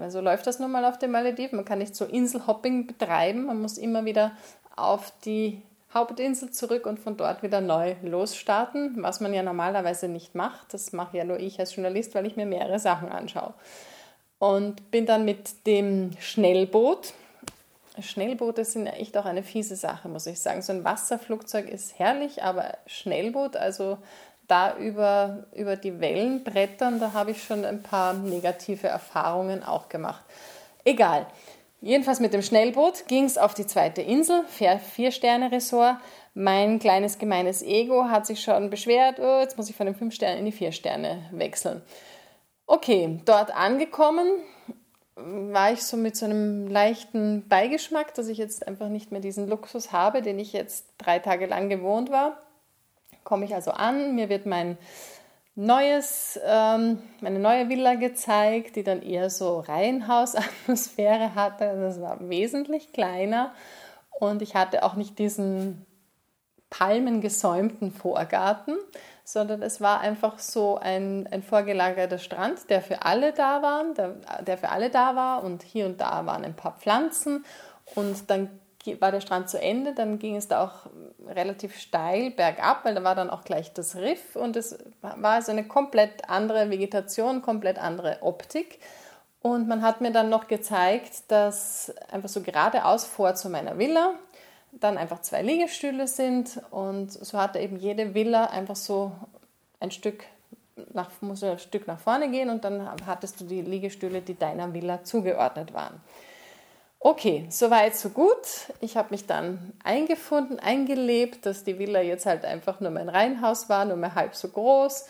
Also läuft das nun mal auf den Malediven. Man kann nicht so Inselhopping betreiben. Man muss immer wieder auf die Hauptinsel zurück und von dort wieder neu losstarten, was man ja normalerweise nicht macht. Das mache ja nur ich als Journalist, weil ich mir mehrere Sachen anschaue. Und bin dann mit dem Schnellboot. Schnellboote sind echt auch eine fiese Sache, muss ich sagen. So ein Wasserflugzeug ist herrlich, aber Schnellboot, also da über, über die Wellen brettern, da habe ich schon ein paar negative Erfahrungen auch gemacht. Egal. Jedenfalls mit dem Schnellboot ging es auf die zweite Insel, Vier-Sterne-Resort. Mein kleines gemeines Ego hat sich schon beschwert, oh, jetzt muss ich von den fünf Sternen in die vier Sterne wechseln. Okay, dort angekommen war ich so mit so einem leichten Beigeschmack, dass ich jetzt einfach nicht mehr diesen Luxus habe, den ich jetzt drei Tage lang gewohnt war komme ich also an, mir wird mein neues, ähm, meine neue Villa gezeigt, die dann eher so Reihenhausatmosphäre *laughs* hatte. Es war wesentlich kleiner und ich hatte auch nicht diesen palmengesäumten Vorgarten, sondern es war einfach so ein, ein vorgelagerter Strand, der für alle da war, der, der für alle da war und hier und da waren ein paar Pflanzen und dann war der Strand zu Ende, dann ging es da auch relativ steil bergab, weil da war dann auch gleich das Riff und es war also eine komplett andere Vegetation, komplett andere Optik. Und man hat mir dann noch gezeigt, dass einfach so geradeaus vor zu meiner Villa dann einfach zwei Liegestühle sind und so hatte eben jede Villa einfach so ein Stück nach, muss ein Stück nach vorne gehen und dann hattest du die Liegestühle, die deiner Villa zugeordnet waren. Okay, soweit, so gut. Ich habe mich dann eingefunden, eingelebt, dass die Villa jetzt halt einfach nur mein Reihenhaus war, nur mehr halb so groß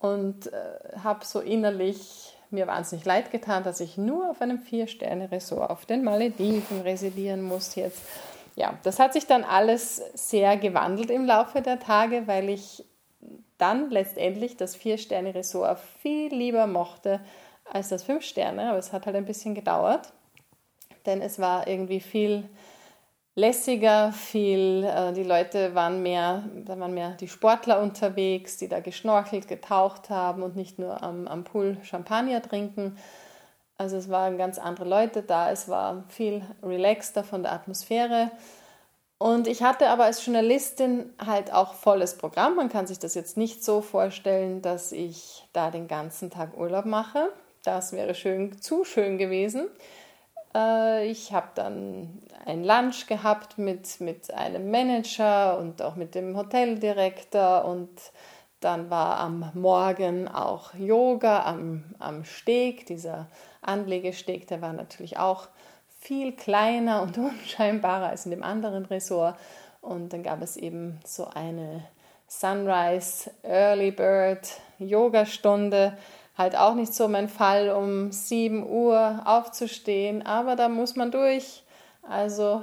und äh, habe so innerlich mir wahnsinnig leid getan, dass ich nur auf einem Vier-Sterne-Resort auf den Malediven residieren muss jetzt. Ja, das hat sich dann alles sehr gewandelt im Laufe der Tage, weil ich dann letztendlich das Vier-Sterne-Resort viel lieber mochte als das Fünf-Sterne, aber es hat halt ein bisschen gedauert denn es war irgendwie viel lässiger, viel, äh, die Leute waren mehr, da waren mehr die Sportler unterwegs, die da geschnorchelt, getaucht haben und nicht nur am, am Pool Champagner trinken. Also es waren ganz andere Leute da, es war viel relaxter von der Atmosphäre. Und ich hatte aber als Journalistin halt auch volles Programm. Man kann sich das jetzt nicht so vorstellen, dass ich da den ganzen Tag Urlaub mache. Das wäre schön, zu schön gewesen. Äh, ich habe dann ein Lunch gehabt mit, mit einem Manager und auch mit dem Hoteldirektor und dann war am Morgen auch Yoga am, am Steg, dieser Anlegesteg, der war natürlich auch viel kleiner und *laughs* unscheinbarer als in dem anderen Resort. Und dann gab es eben so eine Sunrise Early Bird Yoga Stunde halt auch nicht so mein Fall, um 7 Uhr aufzustehen, aber da muss man durch. Also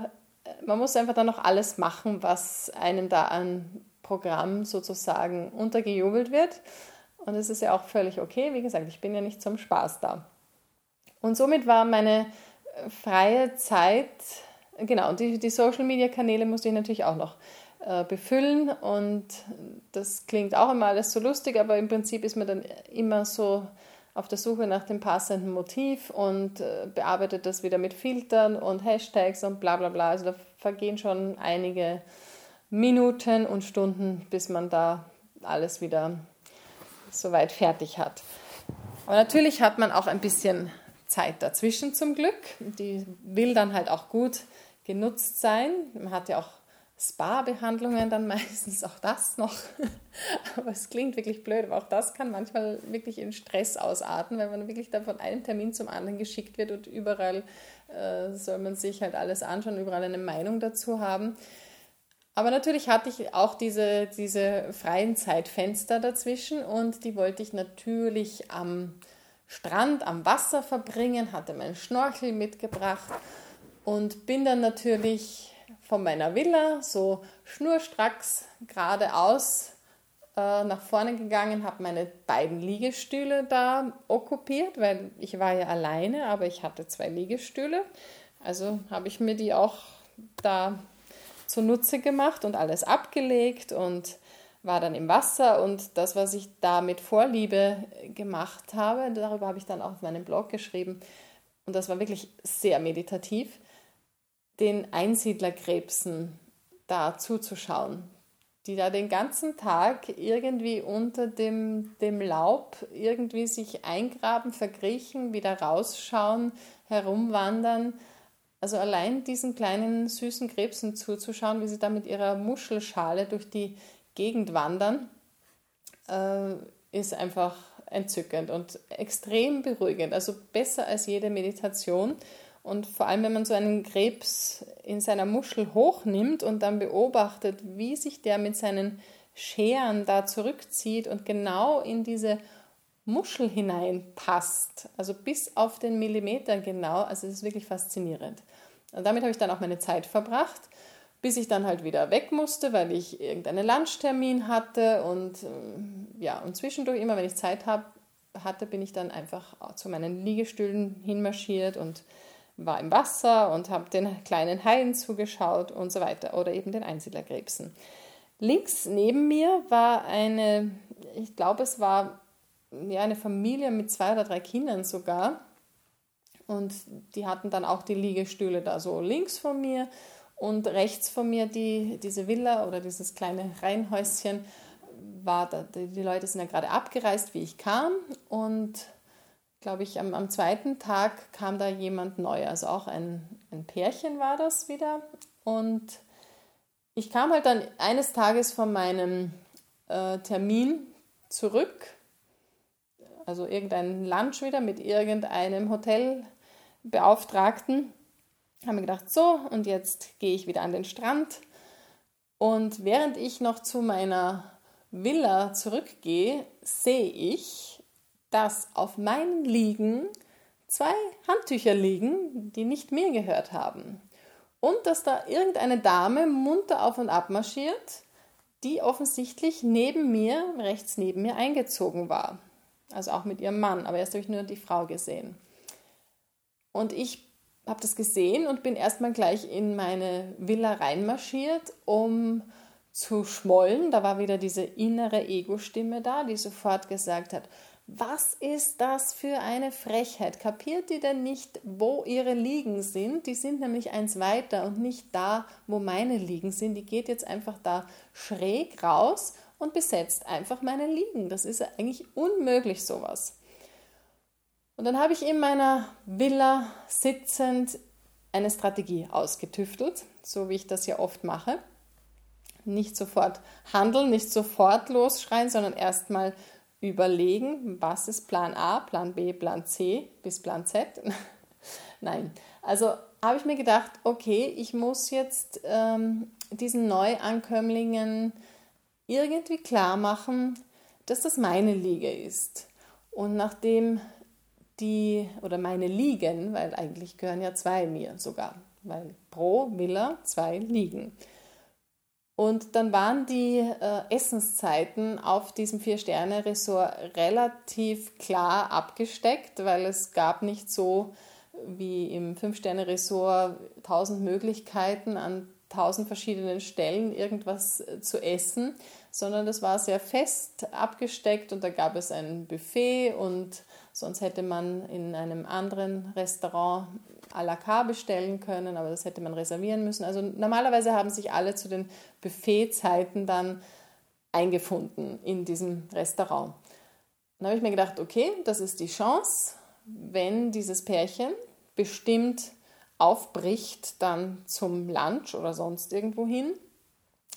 man muss einfach dann noch alles machen, was einem da an Programm sozusagen untergejubelt wird. Und es ist ja auch völlig okay. Wie gesagt, ich bin ja nicht zum Spaß da. Und somit war meine freie Zeit, genau, die, die Social-Media-Kanäle musste ich natürlich auch noch äh, befüllen und das klingt auch immer alles so lustig, aber im Prinzip ist man dann immer so auf der Suche nach dem passenden Motiv und äh, bearbeitet das wieder mit Filtern und Hashtags und bla bla bla. Also da vergehen schon einige Minuten und Stunden, bis man da alles wieder soweit fertig hat. Aber natürlich hat man auch ein bisschen Zeit dazwischen zum Glück. Die will dann halt auch gut genutzt sein. Man hat ja auch Spa-Behandlungen dann *laughs* meistens auch das noch. aber es klingt wirklich blöd, aber auch das kann manchmal wirklich in Stress ausarten, wenn man wirklich dann von einem Termin zum anderen geschickt wird und überall äh, soll man sich halt alles anschauen, überall eine Meinung dazu haben. Aber natürlich hatte ich auch diese, diese freien Zeitfenster dazwischen und die wollte ich natürlich am Strand, am Wasser verbringen, hatte meinen Schnorchel mitgebracht und bin dann natürlich von meiner Villa so schnurstracks geradeaus äh, nach vorne gegangen, habe meine beiden Liegestühle da okkupiert, weil ich war ja alleine, aber ich hatte zwei Liegestühle. Also habe ich mir die auch da zunutze gemacht und alles abgelegt und war dann im Wasser und das, was ich da mit Vorliebe gemacht habe, darüber habe ich dann auch auf meinem Blog geschrieben und das war wirklich sehr meditativ, den Einsiedlerkrebsen da zuzuschauen, die da den ganzen Tag irgendwie unter dem, dem Laub irgendwie sich eingraben, verkriechen, wieder rausschauen, herumwandern. Also allein diesen kleinen süßen Krebsen zuzuschauen, wie sie da mit ihrer Muschelschale durch die Gegend wandern, äh, ist einfach entzückend und extrem beruhigend. Also besser als jede Meditation. Und vor allem, wenn man so einen Krebs in seiner Muschel hochnimmt und dann beobachtet, wie sich der mit seinen Scheren da zurückzieht und genau in diese Muschel hineinpasst, also bis auf den Millimeter genau, also es ist wirklich faszinierend. Und damit habe ich dann auch meine Zeit verbracht, bis ich dann halt wieder weg musste, weil ich irgendeinen Lunchtermin hatte und ähm, ja, und zwischendurch immer, wenn ich Zeit hab, hatte, bin ich dann einfach zu meinen Liegestühlen hinmarschiert und war im Wasser und habe den kleinen Haien zugeschaut und so weiter oder eben den Einsiedlerkrebsen. Links neben mir war eine, ich glaube, es war ja, eine Familie mit zwei oder drei Kindern sogar. Und die hatten dann auch die Liegestühle da so links von mir und rechts von mir die, diese Villa oder dieses kleine Reihenhäuschen war da, die Leute sind ja gerade abgereist, wie ich kam und glaube ich, am, am zweiten Tag kam da jemand neu, also auch ein, ein Pärchen war das wieder. Und ich kam halt dann eines Tages von meinem äh, Termin zurück, also irgendein Lunch wieder mit irgendeinem Hotelbeauftragten. Haben mir gedacht, so, und jetzt gehe ich wieder an den Strand. Und während ich noch zu meiner Villa zurückgehe, sehe ich, dass auf meinen Liegen zwei Handtücher liegen, die nicht mir gehört haben. Und dass da irgendeine Dame munter auf und ab marschiert, die offensichtlich neben mir, rechts neben mir eingezogen war. Also auch mit ihrem Mann, aber erst habe ich nur die Frau gesehen. Und ich habe das gesehen und bin erstmal gleich in meine Villa reinmarschiert, um zu schmollen. Da war wieder diese innere Ego-Stimme da, die sofort gesagt hat, was ist das für eine Frechheit? Kapiert die denn nicht, wo ihre Liegen sind? Die sind nämlich eins weiter und nicht da, wo meine Liegen sind. Die geht jetzt einfach da schräg raus und besetzt einfach meine Liegen. Das ist eigentlich unmöglich sowas. Und dann habe ich in meiner Villa sitzend eine Strategie ausgetüftelt, so wie ich das ja oft mache. Nicht sofort handeln, nicht sofort losschreien, sondern erstmal überlegen, was ist Plan A, Plan B, Plan C bis Plan Z. *laughs* Nein, also habe ich mir gedacht, okay, ich muss jetzt ähm, diesen Neuankömmlingen irgendwie klar machen, dass das meine Liege ist. Und nachdem die, oder meine Liegen, weil eigentlich gehören ja zwei mir sogar, weil pro Villa zwei Liegen. Und dann waren die äh, Essenszeiten auf diesem Vier-Sterne-Resort relativ klar abgesteckt, weil es gab nicht so wie im Fünf-Sterne-Resort tausend Möglichkeiten an tausend verschiedenen Stellen irgendwas äh, zu essen, sondern das war sehr fest abgesteckt und da gab es ein Buffet und sonst hätte man in einem anderen Restaurant à la carte bestellen können, aber das hätte man reservieren müssen. Also normalerweise haben sich alle zu den Buffetzeiten dann eingefunden in diesem Restaurant. Dann habe ich mir gedacht, okay, das ist die Chance, wenn dieses Pärchen bestimmt aufbricht dann zum Lunch oder sonst irgendwo hin,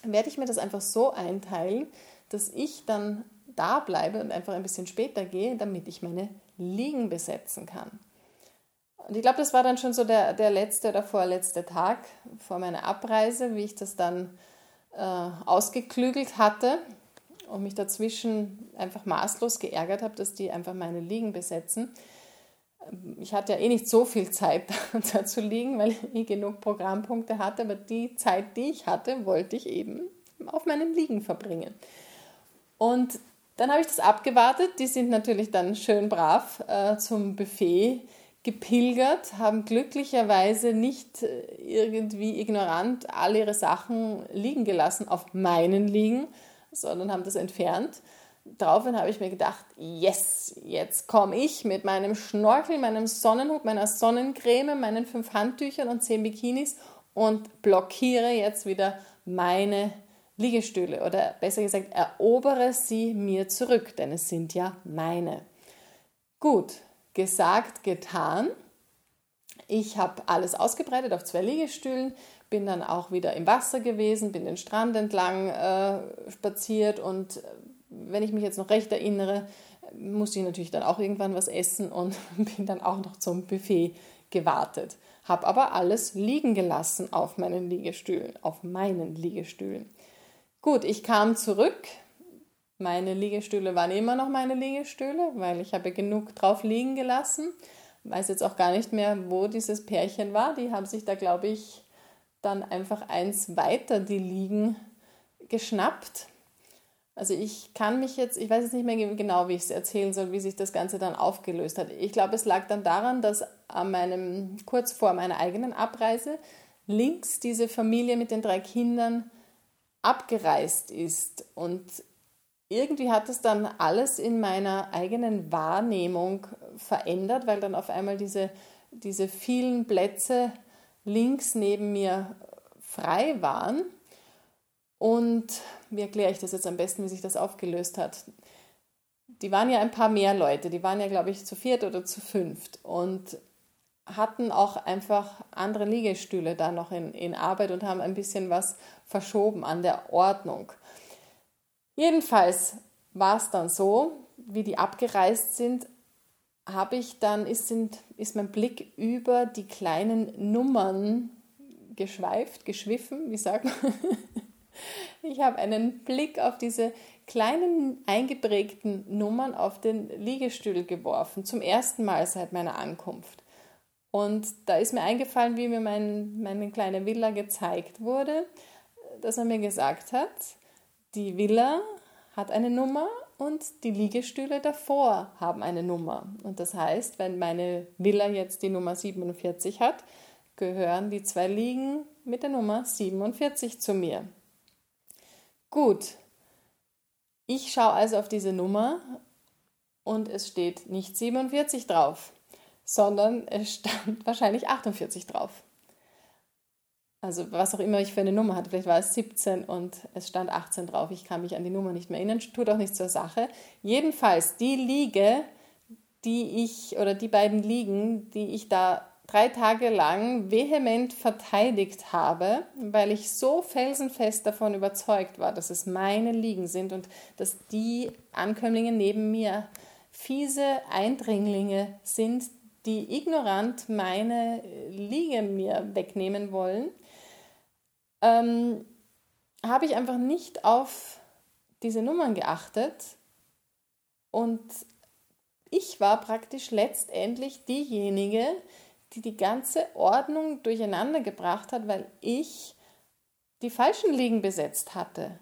werde ich mir das einfach so einteilen, dass ich dann da bleibe und einfach ein bisschen später gehe, damit ich meine Liegen besetzen kann. Und ich glaube, das war dann schon so der, der letzte oder vorletzte Tag vor meiner Abreise, wie ich das dann äh, ausgeklügelt hatte und mich dazwischen einfach maßlos geärgert habe, dass die einfach meine Liegen besetzen. Ich hatte ja eh nicht so viel Zeit *laughs* da zu liegen, weil ich eh genug Programmpunkte hatte, aber die Zeit, die ich hatte, wollte ich eben auf meinen Liegen verbringen. Und dann habe ich das abgewartet. Die sind natürlich dann schön brav äh, zum Buffet gepilgert, haben glücklicherweise nicht äh, irgendwie ignorant all ihre Sachen liegen gelassen auf meinen Liegen, sondern haben das entfernt. Daraufhin habe ich mir gedacht, yes, jetzt komme ich mit meinem Schnorchel, meinem Sonnenhut, meiner Sonnencreme, meinen fünf Handtüchern und zehn Bikinis und blockiere jetzt wieder meine Liegestühle oder besser gesagt, erobere sie mir zurück, denn es sind ja meine. Gut, gesagt, getan. Ich habe alles ausgebreitet auf zwei Liegestühlen, bin dann auch wieder im Wasser gewesen, bin den Strand entlang äh, spaziert und wenn ich mich jetzt noch recht erinnere, musste ich natürlich dann auch irgendwann was essen und *laughs* bin dann auch noch zum Buffet gewartet. Habe aber alles liegen gelassen auf meinen Liegestühlen, auf meinen Liegestühlen. Gut, ich kam zurück. Meine Liegestühle waren immer noch meine Liegestühle, weil ich habe genug drauf liegen gelassen. Weiß jetzt auch gar nicht mehr, wo dieses Pärchen war. Die haben sich da, glaube ich, dann einfach eins weiter die Liegen geschnappt. Also ich kann mich jetzt, ich weiß jetzt nicht mehr genau, wie ich es erzählen soll, wie sich das Ganze dann aufgelöst hat. Ich glaube, es lag dann daran, dass an meinem, kurz vor meiner eigenen Abreise links diese Familie mit den drei Kindern abgereist ist. Und irgendwie hat es dann alles in meiner eigenen Wahrnehmung verändert, weil dann auf einmal diese, diese vielen Plätze links neben mir frei waren. Und wie erkläre ich das jetzt am besten, wie sich das aufgelöst hat? Die waren ja ein paar mehr Leute, die waren ja, glaube ich, zu viert oder zu fünft. Und hatten auch einfach andere Liegestühle da noch in, in Arbeit und haben ein bisschen was verschoben an der Ordnung. Jedenfalls war es dann so, wie die abgereist sind, habe ich dann, ist, sind, ist mein Blick über die kleinen Nummern geschweift, geschwiffen, wie sagt man? *laughs* Ich habe einen Blick auf diese kleinen eingeprägten Nummern auf den Liegestuhl geworfen, zum ersten Mal seit meiner Ankunft. Und da ist mir eingefallen, wie mir mein, meine kleine Villa gezeigt wurde, dass er mir gesagt hat, die Villa hat eine Nummer und die Liegestühle davor haben eine Nummer. Und das heißt, wenn meine Villa jetzt die Nummer 47 hat, gehören die zwei Liegen mit der Nummer 47 zu mir. Gut, ich schaue also auf diese Nummer und es steht nicht 47 drauf sondern es stand *laughs* wahrscheinlich 48 drauf. Also was auch immer ich für eine Nummer hatte, vielleicht war es 17 und es stand 18 drauf. Ich kann mich an die Nummer nicht mehr erinnern, tut auch nichts zur Sache. Jedenfalls die Liege, die ich oder die beiden Liegen, die ich da drei Tage lang vehement verteidigt habe, weil ich so felsenfest davon überzeugt war, dass es meine Liegen sind und dass die Ankömmlinge neben mir fiese Eindringlinge sind, die ignorant meine Liege mir wegnehmen wollen, ähm, habe ich einfach nicht auf diese Nummern geachtet und ich war praktisch letztendlich diejenige, die die ganze Ordnung durcheinander gebracht hat, weil ich die falschen Liegen besetzt hatte.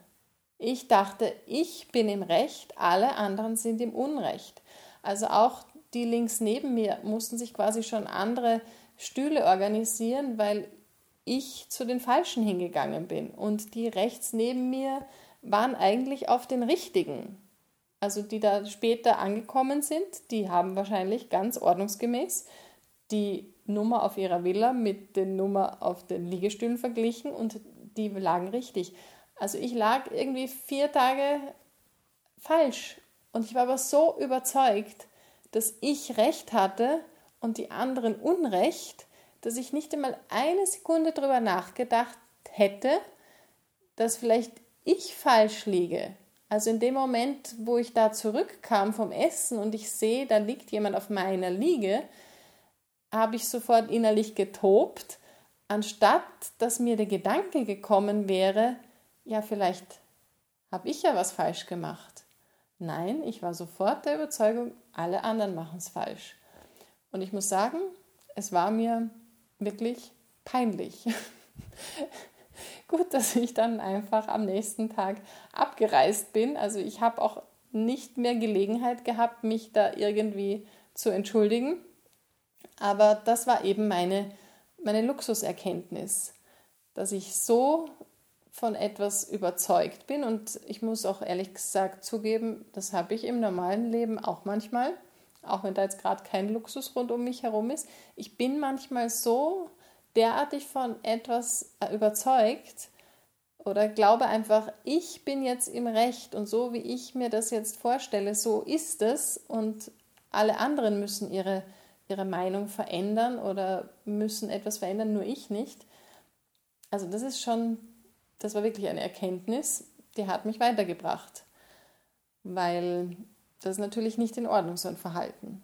Ich dachte, ich bin im Recht, alle anderen sind im Unrecht. Also auch die links neben mir mussten sich quasi schon andere Stühle organisieren, weil ich zu den Falschen hingegangen bin. Und die rechts neben mir waren eigentlich auf den richtigen. Also die da später angekommen sind, die haben wahrscheinlich ganz ordnungsgemäß die Nummer auf ihrer Villa mit der Nummer auf den Liegestühlen verglichen und die lagen richtig. Also ich lag irgendwie vier Tage falsch und ich war aber so überzeugt, dass ich recht hatte und die anderen Unrecht, dass ich nicht einmal eine Sekunde darüber nachgedacht hätte, dass vielleicht ich falsch liege. Also in dem Moment, wo ich da zurückkam vom Essen und ich sehe, da liegt jemand auf meiner Liege, habe ich sofort innerlich getobt, anstatt dass mir der Gedanke gekommen wäre, ja, vielleicht habe ich ja was falsch gemacht. Nein, ich war sofort der Überzeugung, alle anderen machen es falsch. Und ich muss sagen, es war mir wirklich peinlich. *laughs* Gut, dass ich dann einfach am nächsten Tag abgereist bin. Also ich habe auch nicht mehr Gelegenheit gehabt, mich da irgendwie zu entschuldigen. Aber das war eben meine, meine Luxuserkenntnis, dass ich so von etwas überzeugt bin. Und ich muss auch ehrlich gesagt zugeben, das habe ich im normalen Leben auch manchmal, auch wenn da jetzt gerade kein Luxus rund um mich herum ist. Ich bin manchmal so derartig von etwas äh, überzeugt oder glaube einfach, ich bin jetzt im Recht und so wie ich mir das jetzt vorstelle, so ist es und alle anderen müssen ihre, ihre Meinung verändern oder müssen etwas verändern, nur ich nicht. Also das ist schon, das war wirklich eine Erkenntnis, die hat mich weitergebracht, weil das ist natürlich nicht in Ordnung, so ein Verhalten.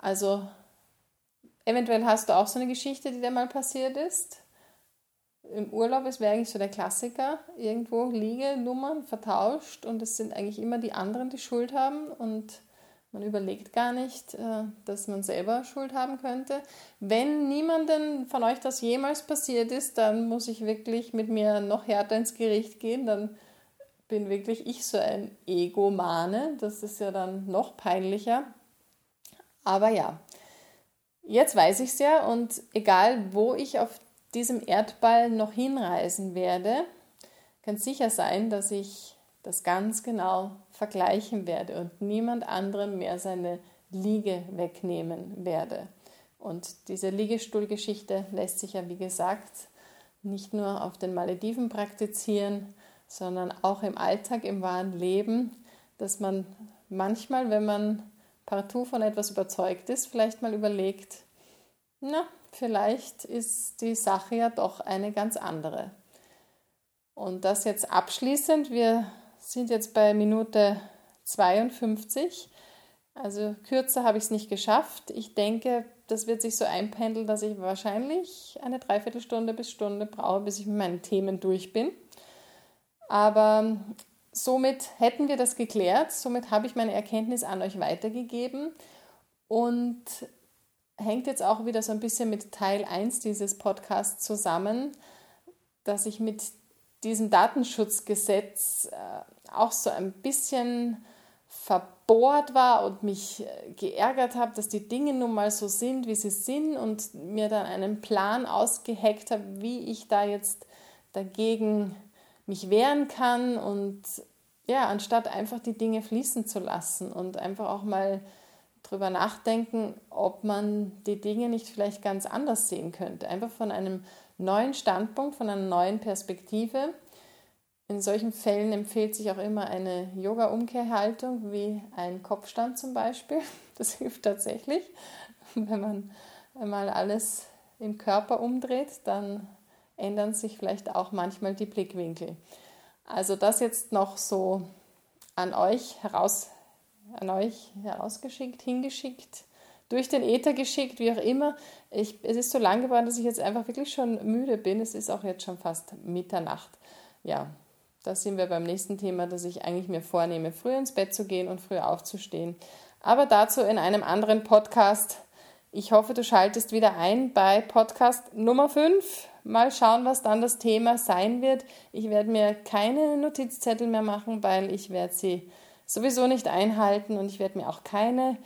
Also eventuell hast du auch so eine Geschichte, die dir mal passiert ist. Im Urlaub ist wäre eigentlich so der Klassiker, irgendwo liege Nummern vertauscht und es sind eigentlich immer die anderen, die Schuld haben und man überlegt gar nicht, äh, dass man selber Schuld haben könnte. Wenn niemandem von euch das jemals passiert ist, dann muss ich wirklich mit mir noch härter ins Gericht gehen. Dann bin wirklich ich so ein Egomane. Das ist ja dann noch peinlicher. Aber ja, jetzt weiß ich es ja und egal, wo ich auf diesem Erdball noch hinreisen werde, kann sicher sein, dass ich das ganz genau vergleichen werde und niemand anderem mehr seine Liege wegnehmen werde. Und diese Liegestuhlgeschichte lässt sich ja, wie gesagt, nicht nur auf den Malediven praktizieren, sondern auch im Alltag, im wahren Leben, dass man manchmal, wenn man partout von etwas überzeugt ist, vielleicht mal überlegt, na, vielleicht ist die Sache ja doch eine ganz andere. Und das jetzt abschließend, wir sind jetzt bei Minute 52. Also kürzer habe ich es nicht geschafft. Ich denke, das wird sich so einpendeln, dass ich wahrscheinlich eine Dreiviertelstunde bis Stunde brauche, bis ich mit meinen Themen durch bin. Aber somit hätten wir das geklärt. Somit habe ich meine Erkenntnis an euch weitergegeben und hängt jetzt auch wieder so ein bisschen mit Teil 1 dieses Podcasts zusammen, dass ich mit diesem Datenschutzgesetz äh, auch so ein bisschen verbohrt war und mich äh, geärgert habe, dass die Dinge nun mal so sind, wie sie sind und mir dann einen Plan ausgeheckt habe, wie ich da jetzt dagegen mich wehren kann und ja, anstatt einfach die Dinge fließen zu lassen und einfach auch mal drüber nachdenken, ob man die Dinge nicht vielleicht ganz anders sehen könnte. Einfach von einem neuen Standpunkt, von einer neuen Perspektive in solchen Fällen empfiehlt sich auch immer eine Yoga-Umkehrhaltung, wie ein Kopfstand zum Beispiel. *laughs* Das hilft tatsächlich. Wenn man einmal alles im Körper umdreht, dann ändern sich vielleicht auch manchmal die Blickwinkel. Also das jetzt noch so an euch heraus, an euch herausgeschickt, hingeschickt, durch den Äther geschickt, wie auch immer. Ich, es ist so lang geworden, dass ich jetzt einfach wirklich schon müde bin. Es ist auch jetzt schon fast Mitternacht. Ja, da sind wir beim nächsten Thema, dass ich eigentlich mir vornehme, früh ins Bett zu gehen und früh aufzustehen. Aber dazu in einem anderen Podcast. Ich hoffe, du schaltest wieder ein bei Podcast Nummer 5. Mal schauen, was dann das Thema sein wird. Ich werde mir keine Notizzettel mehr machen, weil ich werde sie sowieso nicht einhalten und ich werde mir auch keine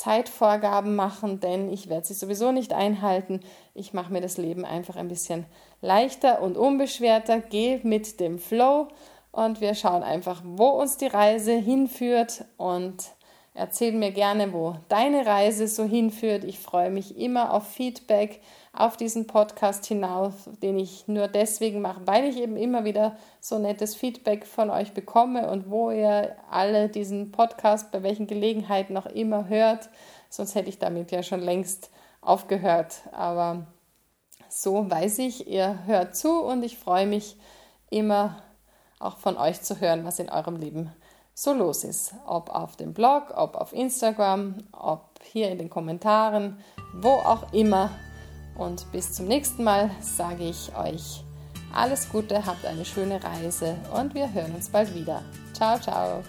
Zeitvorgaben machen, denn ich werde sie sowieso nicht einhalten. Ich mache mir das Leben einfach ein bisschen leichter und unbeschwerter, gehe mit dem Flow und wir schauen einfach, wo uns die Reise hinführt und erzähl mir gerne, wo deine Reise so hinführt. Ich freue mich immer auf Feedback auf diesen Podcast hinaus, den ich nur deswegen mache, weil ich eben immer wieder so nettes Feedback von euch bekomme und wo ihr alle diesen Podcast bei welchen Gelegenheiten noch immer hört. Sonst hätte ich damit ja schon längst aufgehört. Aber so weiß ich, ihr hört zu und ich freue mich immer auch von euch zu hören, was in eurem Leben so los ist. Ob auf dem Blog, ob auf Instagram, ob hier in den Kommentaren, wo auch immer. Und bis zum nächsten Mal sage ich euch Alles Gute, habt eine schöne Reise und wir hören uns bald wieder. Ciao, ciao.